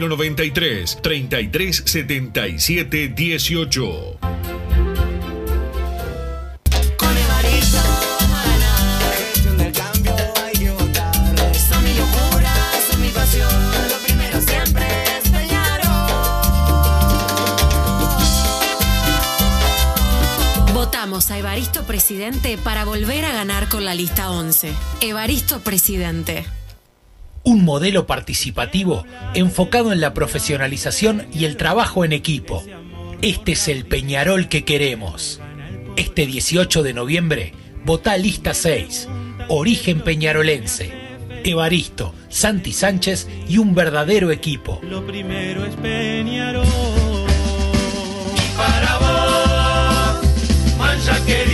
S11: 093 3377 18.
S3: Con Evaristo ganar, gestión del cambio hay que votar. Son mi locura, son mi pasión, lo primero siempre es Peñarol.
S12: Votamos a Evaristo Presidente para volver a ganar con la lista 11. Evaristo Presidente.
S13: Un modelo participativo enfocado en la profesionalización y el trabajo en equipo. Este es el Peñarol que queremos. Este 18 de noviembre, vota lista 6. Origen peñarolense. Evaristo, Santi Sánchez y un verdadero equipo.
S8: Lo primero es Peñarol.
S3: Para vos, mancha querido,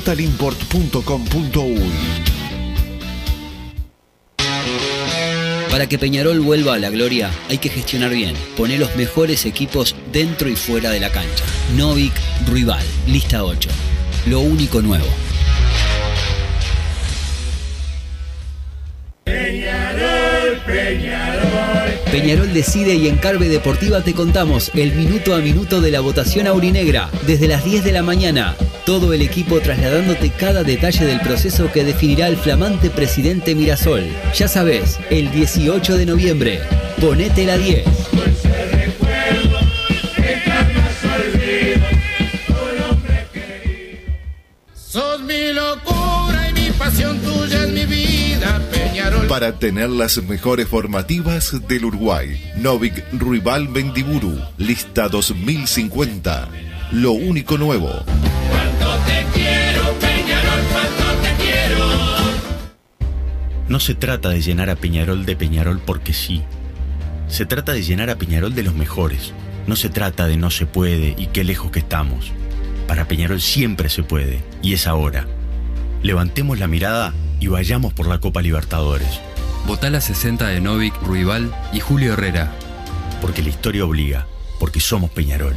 S14: www.totalimport.com.uy.
S10: Para que Peñarol vuelva a la gloria, hay que gestionar bien. Poner los mejores equipos dentro y fuera de la cancha. Novik Ruibal, lista 8. Lo único nuevo.
S3: Peñarol, Peñarol.
S10: Peñarol decide y en Carve Deportiva te contamos el minuto a minuto de la votación aurinegra desde las 10 de la mañana. Todo el equipo trasladándote cada detalle del proceso que definirá el flamante presidente Mirasol. Ya sabes, el 18 de noviembre. Ponete la 10.
S15: Para tener las mejores formativas del Uruguay. Novik Ruibal Bendiburu, lista 2050. Lo único nuevo.
S16: No se trata de llenar a Peñarol de Peñarol porque sí. Se trata de llenar a Peñarol de los mejores. No se trata de no se puede y qué lejos que estamos. Para Peñarol siempre se puede y es ahora. Levantemos la mirada y vayamos por la Copa Libertadores.
S17: Votá la 60 de Novik, Ruibal y Julio Herrera.
S16: Porque la historia obliga, porque somos Peñarol.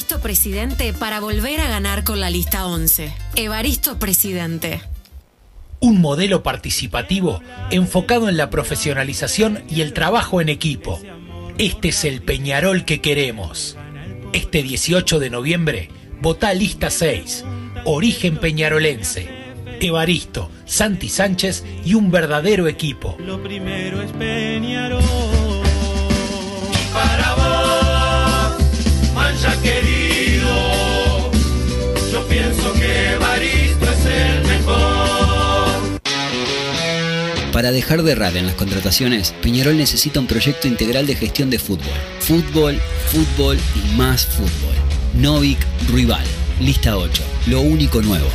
S3: Evaristo
S12: Presidente para volver a ganar con la lista 11. Evaristo Presidente.
S13: Un modelo participativo enfocado en la profesionalización y el trabajo en equipo. Este es el Peñarol que queremos. Este 18 de noviembre, vota lista 6. Origen peñarolense. Evaristo, Santi Sánchez y un verdadero equipo.
S8: Lo primero es Peñarol.
S18: Para vos,
S10: Para dejar de errar en las contrataciones, Peñarol necesita un proyecto integral de gestión de fútbol. Fútbol, fútbol y más fútbol. Novik Rival. Lista 8. Lo único nuevo.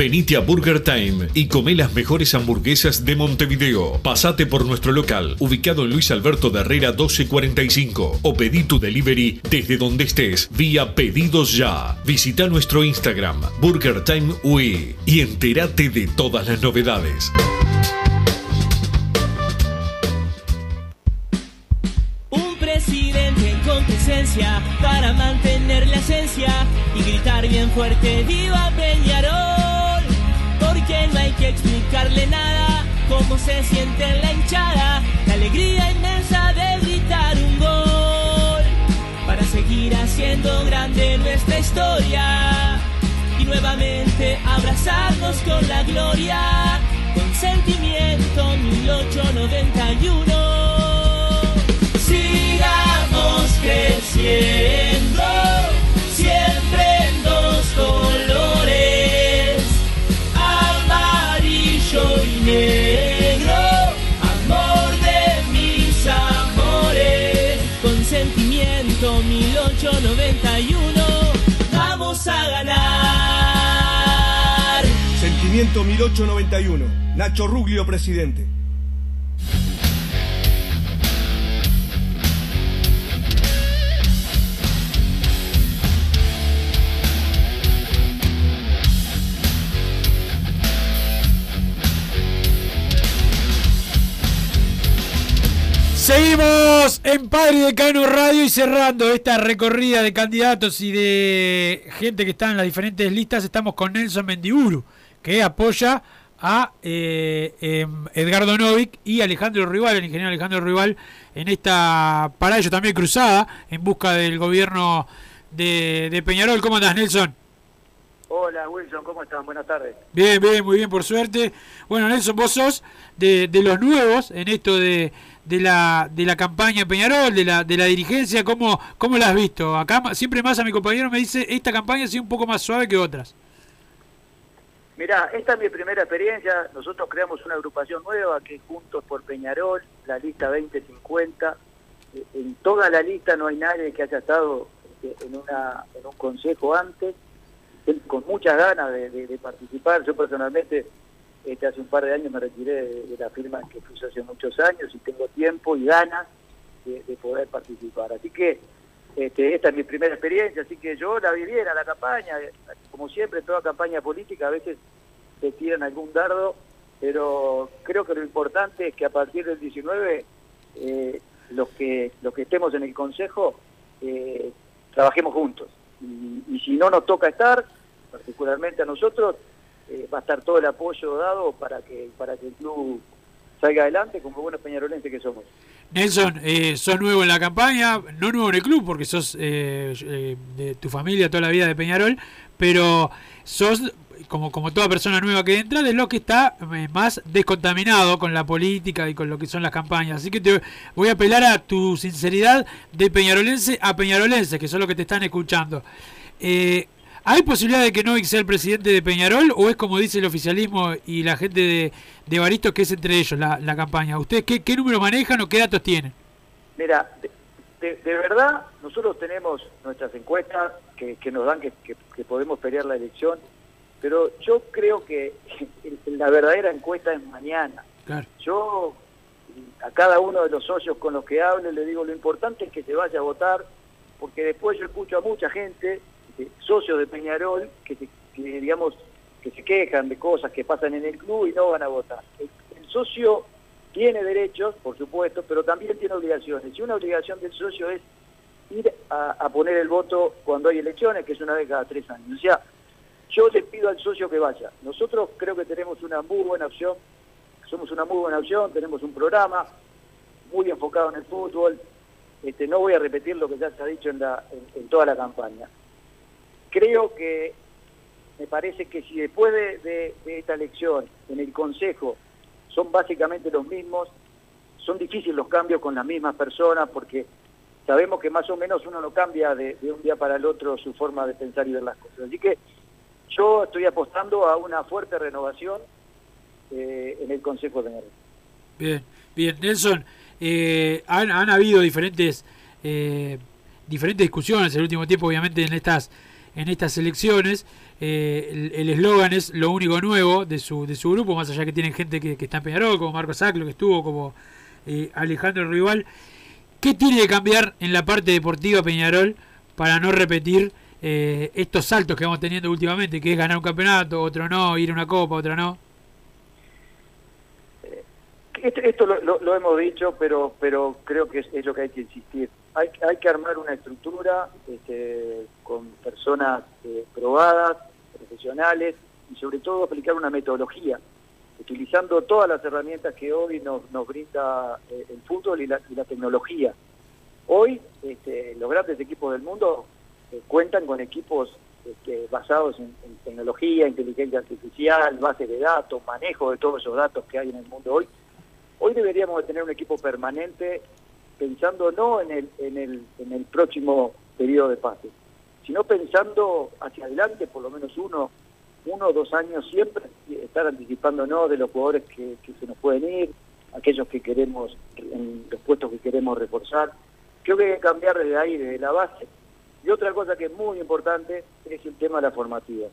S11: Venite a Burger Time y come las mejores hamburguesas de Montevideo. Pasate por nuestro local, ubicado en Luis Alberto de Herrera 1245, o pedí tu delivery desde donde estés, vía Pedidos Ya. Visita nuestro Instagram, Burger Time UE, y entérate de todas las novedades.
S8: Para mantener la esencia y gritar bien fuerte ¡Viva Peñarol! Porque no hay que explicarle nada. Cómo se siente en la hinchada, la alegría inmensa de gritar un gol. Para seguir haciendo grande nuestra historia. Y nuevamente abrazarnos con la gloria. Con sentimiento 1891. Sigamos creciendo, 1891, vamos a ganar.
S19: Sentimiento 1891. Nacho Ruglio, presidente.
S4: Seguimos en Padre Decano Radio y cerrando esta recorrida de candidatos y de gente que está en las diferentes listas. Estamos con Nelson Mendiburu, que apoya a eh, em, Edgardo y Alejandro Rival, el ingeniero Alejandro Rival, en esta, para ello también cruzada, en busca del gobierno de, de Peñarol. ¿Cómo andás, Nelson?
S20: Hola Wilson, ¿cómo están? Buenas tardes.
S4: Bien, bien, muy bien, por suerte. Bueno, Nelson, vos sos de, de los nuevos en esto de, de, la, de la campaña Peñarol, de la, de la dirigencia. ¿Cómo, ¿Cómo la has visto? Acá siempre más a mi compañero me dice, esta campaña ha sido un poco más suave que otras.
S20: Mirá, esta es mi primera experiencia. Nosotros creamos una agrupación nueva que es Juntos por Peñarol, la lista 2050. Eh, En toda la lista no hay nadie que haya estado eh, en, una, en un consejo antes, con muchas ganas de, de- de participar. Yo personalmente este, hace un par de años me retiré de, la firma que puse hace muchos años y tengo tiempo y ganas de, de poder participar. Así que este, esta es mi primera experiencia, así que yo la viviera la campaña, como siempre, toda campaña política a veces te tiran algún dardo, pero creo que lo importante es que a partir del 19 eh, los que los que estemos en el Consejo eh, trabajemos juntos. Y si no nos toca estar, particularmente a nosotros, eh, va a estar todo el apoyo dado para que para que el club salga adelante como buenos peñarolenses que somos.
S4: Nelson, eh, sos nuevo en la campaña, no nuevo en el club porque sos eh, eh, de tu familia toda la vida de Peñarol, pero sos, como, como toda persona nueva que entra, de lo que está eh, más descontaminado con la política y con lo que son las campañas. Así que te voy a apelar a tu sinceridad de peñarolense a peñarolense, que son los que te están escuchando. Eh, ¿Hay posibilidad de que Novik sea el presidente de Peñarol o es como dice el oficialismo y la gente de, de Baristo que es entre ellos la, la campaña? ¿Ustedes qué, qué número manejan o qué datos tienen?
S20: Mira, de, de- de verdad, nosotros tenemos nuestras encuestas que, que nos dan que, que- que podemos pelear la elección, pero yo creo que la verdadera encuesta es mañana.
S4: Claro.
S20: Yo a cada uno de los socios con los que hable le digo lo importante es que se vaya a votar, porque después yo escucho a mucha gente, eh, socios de Peñarol, que, digamos que se quejan de cosas que pasan en el club y no van a votar. El, socio tiene derechos, por supuesto, pero también tiene obligaciones. Y una obligación del socio es ir a, poner el voto cuando hay elecciones, que es una vez cada tres años. O sea, yo le pido al socio que vaya. Nosotros creo que tenemos una muy buena opción, somos una muy buena opción, tenemos un programa muy enfocado en el fútbol, este, no voy a repetir lo que ya se ha dicho en toda la campaña. Creo que me parece que si después de, de- de esta elección en el Consejo son básicamente los mismos, son difíciles los cambios con las mismas personas porque sabemos que más o menos uno no cambia de, de un día para el otro su forma de pensar y ver las cosas. Así que yo estoy apostando a una fuerte renovación eh, en el Consejo General.
S4: Bien, bien. Nelson, eh, han, han habido diferentes eh, diferentes discusiones en el último tiempo, obviamente, en estas en estas elecciones. Eh, el eslogan es lo único nuevo de su de su grupo, más allá que tienen gente que, está en Peñarol, como Marco Saclo, que estuvo, como eh, Alejandro Rival. ¿Qué tiene que cambiar en la parte deportiva Peñarol para no repetir eh, estos saltos que vamos teniendo últimamente, que es ganar un campeonato, otro no, ir a una copa, otro no?
S20: Esto, esto lo hemos dicho, pero pero creo que es, es lo que hay que insistir. Hay, hay que armar una estructura este, con personas eh, probadas, profesionales y sobre todo aplicar una metodología, utilizando todas las herramientas que hoy nos, brinda eh, el fútbol y la, tecnología. Hoy este, los grandes equipos del mundo eh, cuentan con equipos este, basados en, tecnología, inteligencia artificial, base de datos, manejo de todos esos datos que hay en el mundo hoy. Hoy deberíamos de tener un equipo permanente pensando no en el, en el, en el próximo periodo de pase, sino pensando hacia adelante, por lo menos uno, uno o dos años siempre, estar anticipándonos de los jugadores que, que se nos pueden ir, aquellos que queremos, en los puestos que queremos reforzar. Creo que hay que cambiar desde ahí, desde la base. Y otra cosa que es muy importante es el tema de la formativa.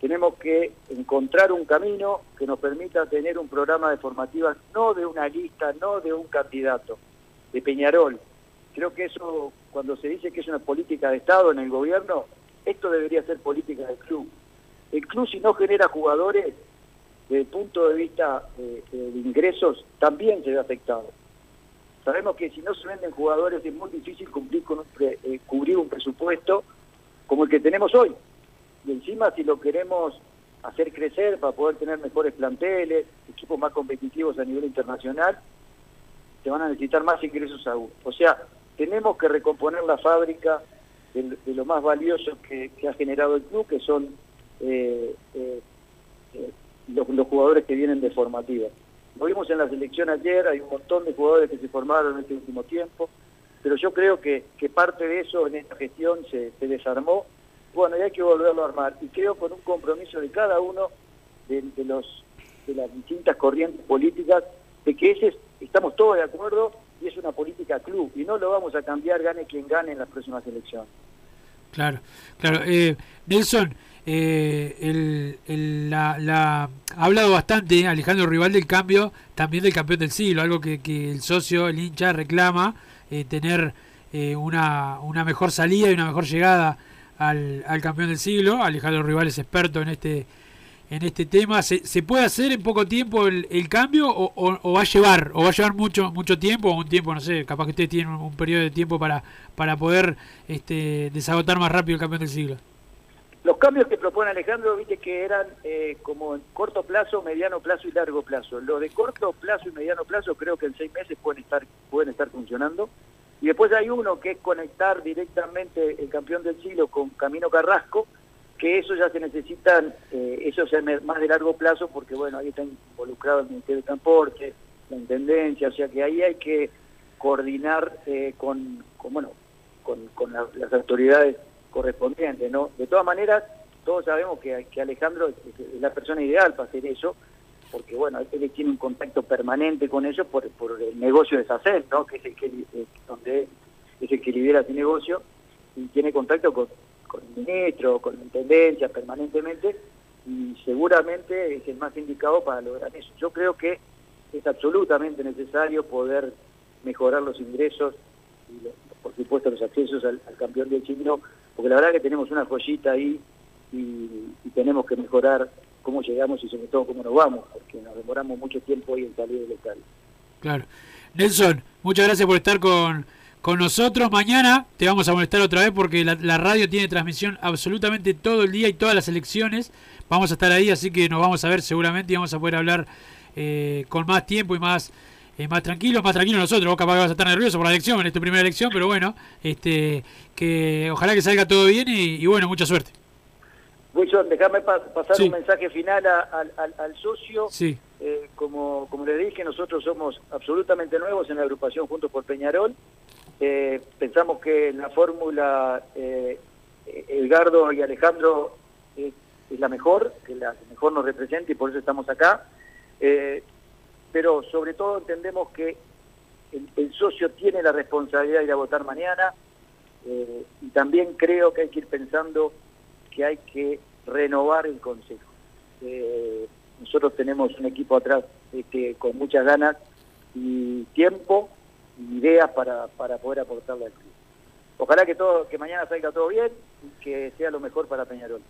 S20: Tenemos que encontrar un camino que nos permita tener un programa de formativas, no de una lista, no de un candidato, de Peñarol. Creo que eso, cuando se dice que es una política de Estado en el gobierno, esto debería ser política del club. El club si no genera jugadores, desde el punto de vista eh, eh, de ingresos, también se ve afectado. Sabemos que si no se venden jugadores es muy difícil cumplir con un pre- eh, cubrir un presupuesto como el que tenemos hoy. Y encima si lo queremos hacer crecer para poder tener mejores planteles, equipos más competitivos a nivel internacional, se van a necesitar más ingresos aún. O sea, tenemos que recomponer la fábrica de, de lo más valioso que, ha generado el club, que son eh, eh, eh, los, jugadores que vienen de formativa. Lo vimos en la selección ayer, hay un montón de jugadores que se formaron en este último tiempo, pero yo creo que, parte de eso en esta gestión se, desarmó. Bueno, y hay que volverlo a armar. Y creo con un compromiso de cada uno de los de las distintas corrientes políticas, de que ese es- estamos todos de acuerdo y es una política club. Y no lo vamos a cambiar, gane quien gane en las próximas elecciones.
S4: Claro, claro. Eh, Nelson, eh, el, el- la, la- ha hablado bastante Alejandro Rival del cambio también del campeón del siglo, algo que, que el socio, el hincha reclama, eh, tener eh, una, una mejor salida y una mejor llegada al, al campeón del siglo. Alejandro Rival es experto en este en este tema. ¿Se, se puede hacer en poco tiempo el, cambio o, va a llevar o va a llevar mucho mucho tiempo o un tiempo, no sé, capaz que ustedes tienen un, un periodo de tiempo para para poder este, desagotar más rápido el campeón del siglo?
S20: Los cambios que propone Alejandro, viste que eran eh, como en corto plazo, mediano plazo y largo plazo. Los de corto plazo y mediano plazo creo que en seis meses pueden estar, pueden estar funcionando. Y después hay uno que es conectar directamente el campeón del siglo con Camino Carrasco, que eso ya se necesitan, eh, eso ya más de largo plazo porque bueno, ahí está involucrado el Ministerio de Transporte, la Intendencia, o sea que ahí hay que coordinar eh, con, bueno, con, con la- las autoridades correspondientes, ¿no? De todas maneras, todos sabemos que, que Alejandro es, es la persona ideal para hacer eso, porque bueno, él tiene un contacto permanente con ellos por, por el negocio de SACEL, ¿no? Que es el que eh, donde es el que lidera ese negocio y tiene contacto con, con el ministro, con la intendencia permanentemente y seguramente es el más indicado para lograr eso. Yo creo que es absolutamente necesario poder mejorar los ingresos y por supuesto los accesos al, campeón del siglo, porque la verdad que tenemos una joyita ahí y, y tenemos que mejorar cómo llegamos y sobre todo cómo nos vamos, porque nos demoramos mucho tiempo hoy en salir del estadio.
S4: Claro. Nelson, muchas gracias por estar con, con nosotros. Mañana te vamos a molestar otra vez porque la, la radio tiene transmisión absolutamente todo el día y todas las elecciones. Vamos a estar ahí, así que nos vamos a ver seguramente y vamos a poder hablar eh, con más tiempo y más eh, más tranquilos, más tranquilos nosotros. Vos capaz que vas a estar nervioso por la elección, en esta primera elección, pero bueno, este que ojalá que salga todo bien y, y bueno, mucha suerte.
S20: Wilson, déjame pa- pasar
S4: Sí.
S20: un mensaje final a- al, al- al socio.
S4: Sí.
S20: Eh, como, como le dije, nosotros somos absolutamente nuevos en la agrupación Juntos por Peñarol. Eh, pensamos que la fórmula eh, Edgardo y Alejandro es, es la mejor, que la que mejor nos representa y por eso estamos acá. Eh, pero sobre todo entendemos que el, socio tiene la responsabilidad de ir a votar mañana eh, y también creo que hay que ir pensando que hay que renovar el Consejo. Eh, nosotros tenemos un equipo atrás este, con muchas ganas y tiempo ideas para, para poder aportarle al club. Ojalá que todo que mañana salga todo bien y que sea lo mejor para Peñarol.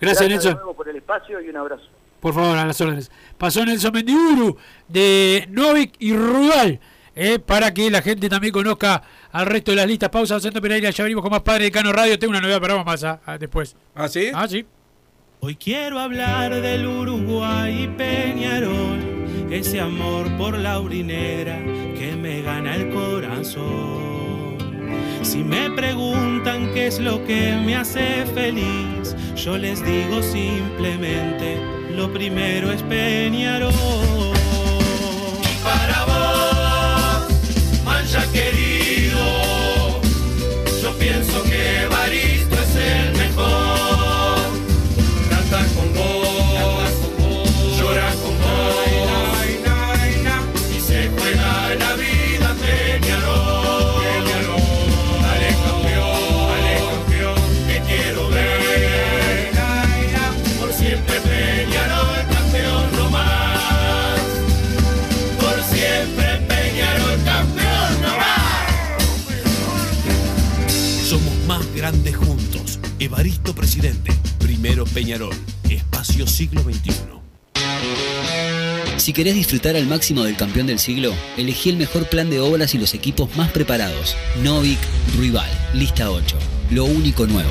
S4: Gracias, Nelson.
S20: por el espacio y un abrazo.
S4: Por favor, a las órdenes. Pasó Nelson Mendiburu de Novik y Rugal. eh, para que la gente también conozca al resto de las listas. Pausa, Santo Pereira, ya venimos con más Padre de Cano Radio. Tengo una novedad, vamos más ah, después.
S5: ¿Ah, sí?
S4: Ah, sí.
S18: Hoy quiero hablar del Uruguay y Peñarol, ese amor por la urinera me gana el corazón. Si me preguntan qué es lo que me hace feliz, yo les digo simplemente, lo primero es Peñarol. Y para vos, mancha querido, Peñarol.
S9: Espacio siglo XXI.
S10: Si querés disfrutar al máximo del campeón del siglo, elegí el mejor plan de obras y los equipos más preparados. Novik Rival, lista 8. Lo único nuevo.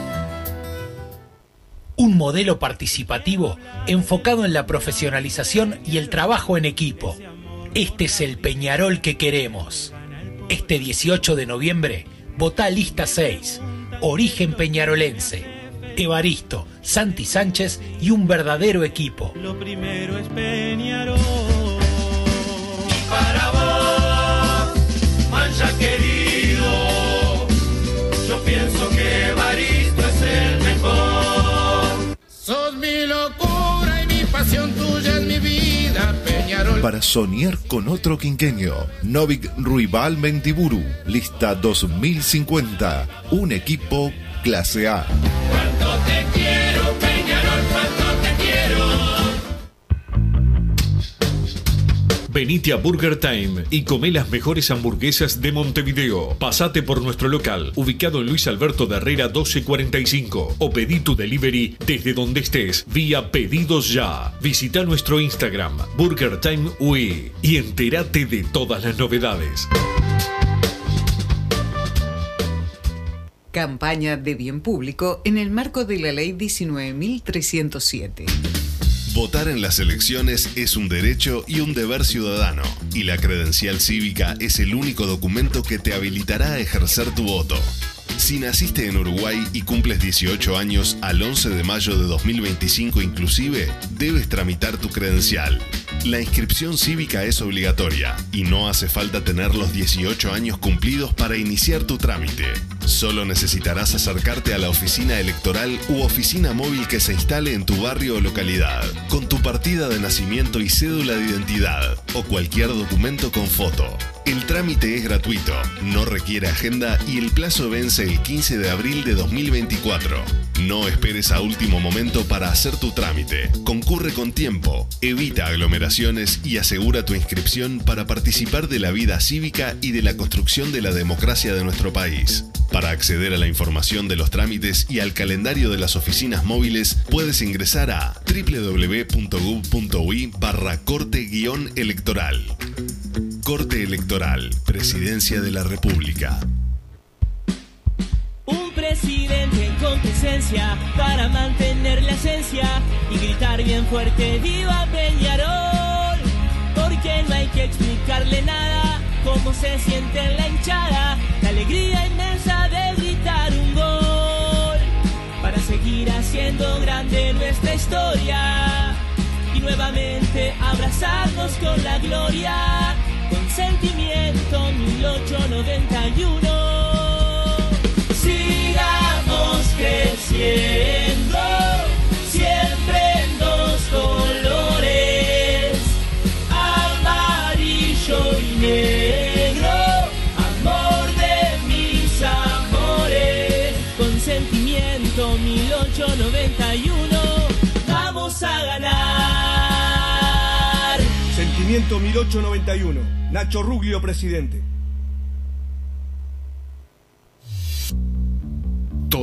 S13: Un modelo participativo enfocado en la profesionalización y el trabajo en equipo. Este es el Peñarol que queremos. Este 18 de noviembre, vota lista 6. Origen peñarolense. Evaristo, Santi Sánchez y un verdadero equipo.
S18: Lo primero es Peñarol. Y para vos,
S15: Para soñar con otro quinqueño, Novik Ruibal Mendiburu, lista 2050, un equipo clase A.
S11: Venite a Burger Time y come las mejores hamburguesas de Montevideo. Pasate por nuestro local, ubicado en Luis Alberto de Herrera 1245, o pedí tu delivery desde donde estés, vía Pedidos Ya. Visita nuestro Instagram, Burger Time UI, y entérate de todas las novedades.
S21: Campaña de bien público en el marco de la Ley 19.307.
S15: Votar en las elecciones es un derecho y un deber ciudadano, y la credencial cívica es el único documento que te habilitará a ejercer tu voto. Si naciste en Uruguay y cumples 18 años al 11 de mayo de 2025 inclusive, debes tramitar tu credencial. La inscripción cívica es obligatoria y no hace falta tener los 18 años cumplidos para iniciar tu trámite. Solo necesitarás acercarte a la oficina electoral u oficina móvil que se instale en tu barrio o localidad, con tu partida de nacimiento y cédula de identidad o cualquier documento con foto. El trámite es gratuito, no requiere agenda y el plazo vence el 15 de abril de 2024. No esperes a último momento para hacer tu trámite. Concurre con tiempo, evita aglomeraciones y asegura tu inscripción para participar de la vida cívica y de la construcción de la democracia de nuestro país. Para acceder a la información de los trámites y al calendario de las oficinas móviles, puedes ingresar a www.gov.ui barra corte-electoral. Corte Electoral, Presidencia de la República.
S8: Un presidente con presencia para mantener la esencia y gritar bien fuerte ¡Viva Peñarol! Porque no hay que explicarle nada cómo se siente en la hinchada, la alegría inmensa de gritar un gol para seguir haciendo grande nuestra historia y nuevamente abrazarnos con la gloria sentimiento 1891 sigamos creciendo Sentimiento 1891.
S19: Nacho Ruglio, presidente.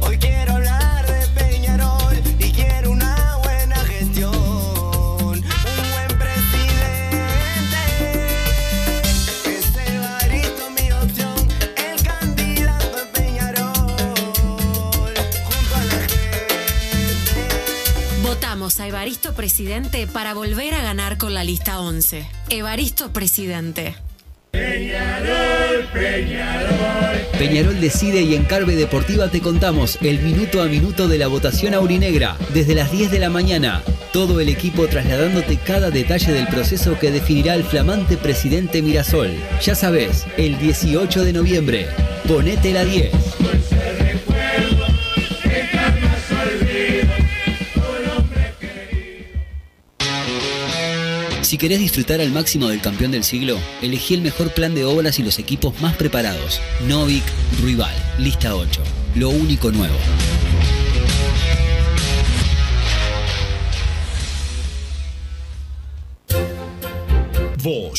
S3: Hoy quiero hablar de Peñarol y quiero una buena gestión, un buen presidente. Es Evaristo mi opción, el candidato de Peñarol, junto a la
S12: Votamos a Evaristo Presidente para volver a ganar con la lista 11. Evaristo Presidente.
S10: Peñarol decide y en Carve Deportiva te contamos el minuto a minuto de la votación aurinegra desde las 10 de la mañana. Todo el equipo trasladándote cada detalle del proceso que definirá el flamante presidente Mirasol. Ya sabes, el 18 de noviembre. Ponete la 10. Si querés disfrutar al máximo del campeón del siglo, elegí el mejor plan de obras y los equipos más preparados. Novik Rival, lista 8. Lo único nuevo.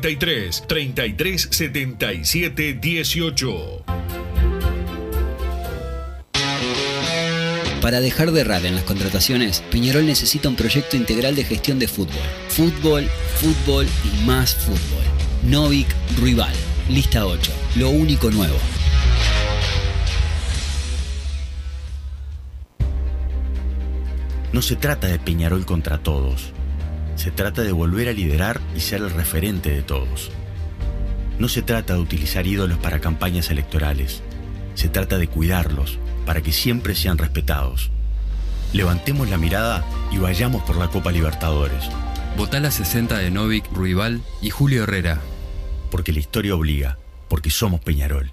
S11: 093 3377 18.
S10: Para dejar de errar en las contrataciones, Peñarol necesita un proyecto integral de gestión de fútbol. Fútbol, fútbol y más fútbol. Novik Rival, lista 8. Lo único nuevo.
S16: No se trata de Peñarol contra todos. Se trata de volver a liderar y ser el referente de todos. No se trata de utilizar ídolos para campañas electorales. Se trata de cuidarlos para que siempre sean respetados. Levantemos la mirada y vayamos por la Copa Libertadores.
S17: Votá la 60 de Novik, Ruibal y Julio Herrera.
S16: Porque la historia obliga, porque somos Peñarol.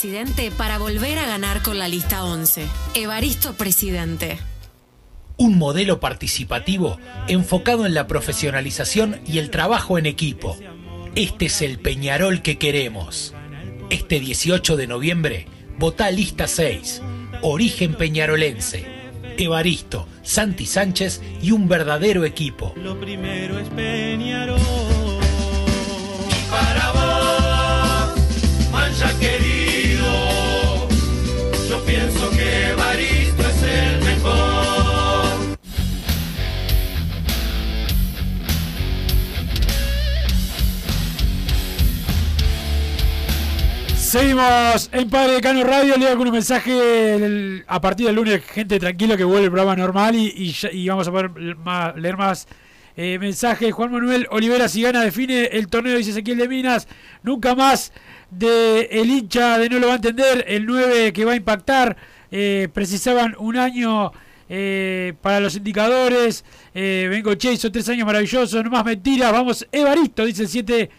S12: Presidente para volver a ganar con la lista 11. Evaristo Presidente.
S13: Un modelo participativo enfocado en la profesionalización y el trabajo en equipo. Este es el Peñarol que queremos. Este 18 de noviembre, vota lista 6. Origen peñarolense. Evaristo, Santi Sánchez y un verdadero equipo.
S8: Lo primero es Peñarol.
S18: Para vos, mancha querido,
S4: Seguimos en Padre Decano Radio. Leo un mensaje a partir del lunes. Gente, tranquilo que vuelve el programa normal y, y vamos a poder ma- leer más eh, mensajes. Juan Manuel Olivera Sigana define el torneo, dice Ezequiel de Minas. Nunca más de el hincha de no lo va a entender. El 9 que va a impactar. Eh, precisaban un año eh, para los indicadores. Eh, vengo Che, hizo tres años maravillosos. No más mentiras. Vamos, Evaristo, dice el 7.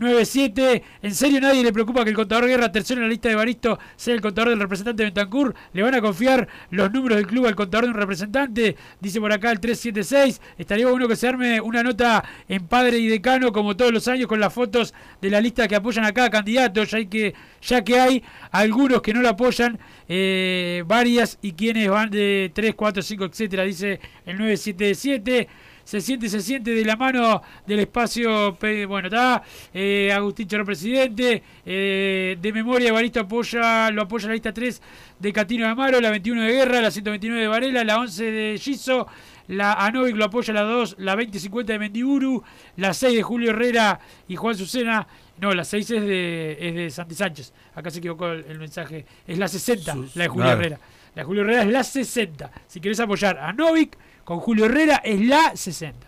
S4: 9-7. ¿En serio nadie le preocupa que el contador Guerra, tercero en la lista de Baristo, sea el contador del representante de Bentancur? ¿Le van a confiar los números del club al contador de un representante? Dice por acá el 376. Estaría bueno que se arme una nota en padre y decano, como todos los años, con las fotos de la lista que apoyan a cada candidato, ya que, ya que hay algunos que no lo apoyan, eh, varias y quienes van de 3, 4, 5, etcétera, dice el 977 se siente, se siente de la mano del espacio, bueno, está, eh, Agustín Chorro presidente, eh, de memoria Evaristo apoya, lo apoya la lista 3 de Catino de Amaro, la 21 de Guerra, la 129 de Varela, la 11 de Giso, la Anovic lo apoya la 2, la 2050 de Mendiburu, la 6 de Julio Herrera y Juan Sucena, no, la 6 es de, es de Santi Sánchez, acá se equivocó el, el mensaje, es la 60, la de Julio
S5: claro.
S4: Herrera. La de Julio Herrera es la 60. Si querés apoyar a Novik con Julio Herrera es la 60.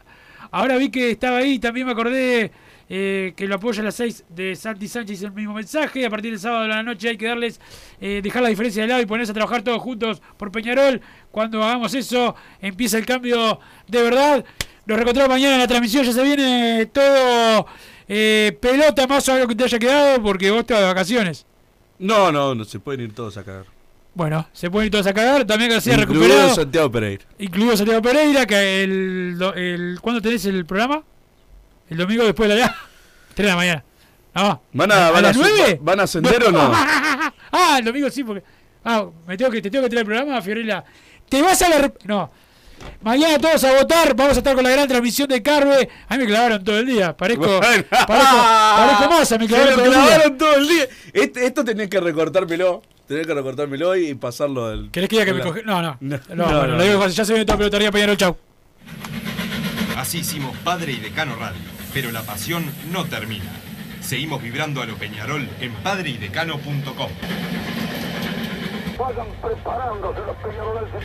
S4: Ahora vi que estaba ahí, también me acordé eh, que lo apoya la 6 de Santi Sánchez el mismo mensaje. A partir del sábado de la noche hay que darles, eh, dejar la diferencia de lado y ponerse a trabajar todos juntos por Peñarol. Cuando hagamos eso, empieza el cambio de verdad. Nos reencontramos mañana en la transmisión, ya se viene todo eh, pelota más o algo que te haya quedado porque vos te vas de vacaciones.
S5: No, no, no se pueden ir todos a cagar.
S4: Bueno, se pueden ir todos a cagar, también ha
S5: Incluido
S4: recuperado.
S5: Santiago Pereira.
S4: Incluido Santiago Pereira, que el, el ¿cuándo tenés el programa? El domingo después de la 3 de la mañana. No.
S5: ¿Van a, van a su-
S4: 9?
S5: ¿Van a ascender o no?
S4: ah, el domingo sí, porque. Ah, me tengo que, te tengo que traer el programa, Fiorella. Te vas a la. No. Mañana todos a votar, vamos a estar con la gran transmisión de Carve. A mí me clavaron todo el día, parezco.
S5: Bueno.
S4: Parezco, parezco masa, me clavaron todo el día.
S5: clavaron todo el día. Este- esto tenés que recortármelo. Tenés que recortármelo y pasarlo del.
S4: ¿Querés que diga que me coge? No, no. No,
S5: no,
S4: bueno,
S5: no.
S4: lo digo, ya se viene todo pelotaría Peñarol, chau.
S22: Así hicimos Padre y Decano Radio, pero la pasión no termina. Seguimos vibrando a lo Peñarol en padreidecano.com.
S18: Vayan preparándose los peñarolenses.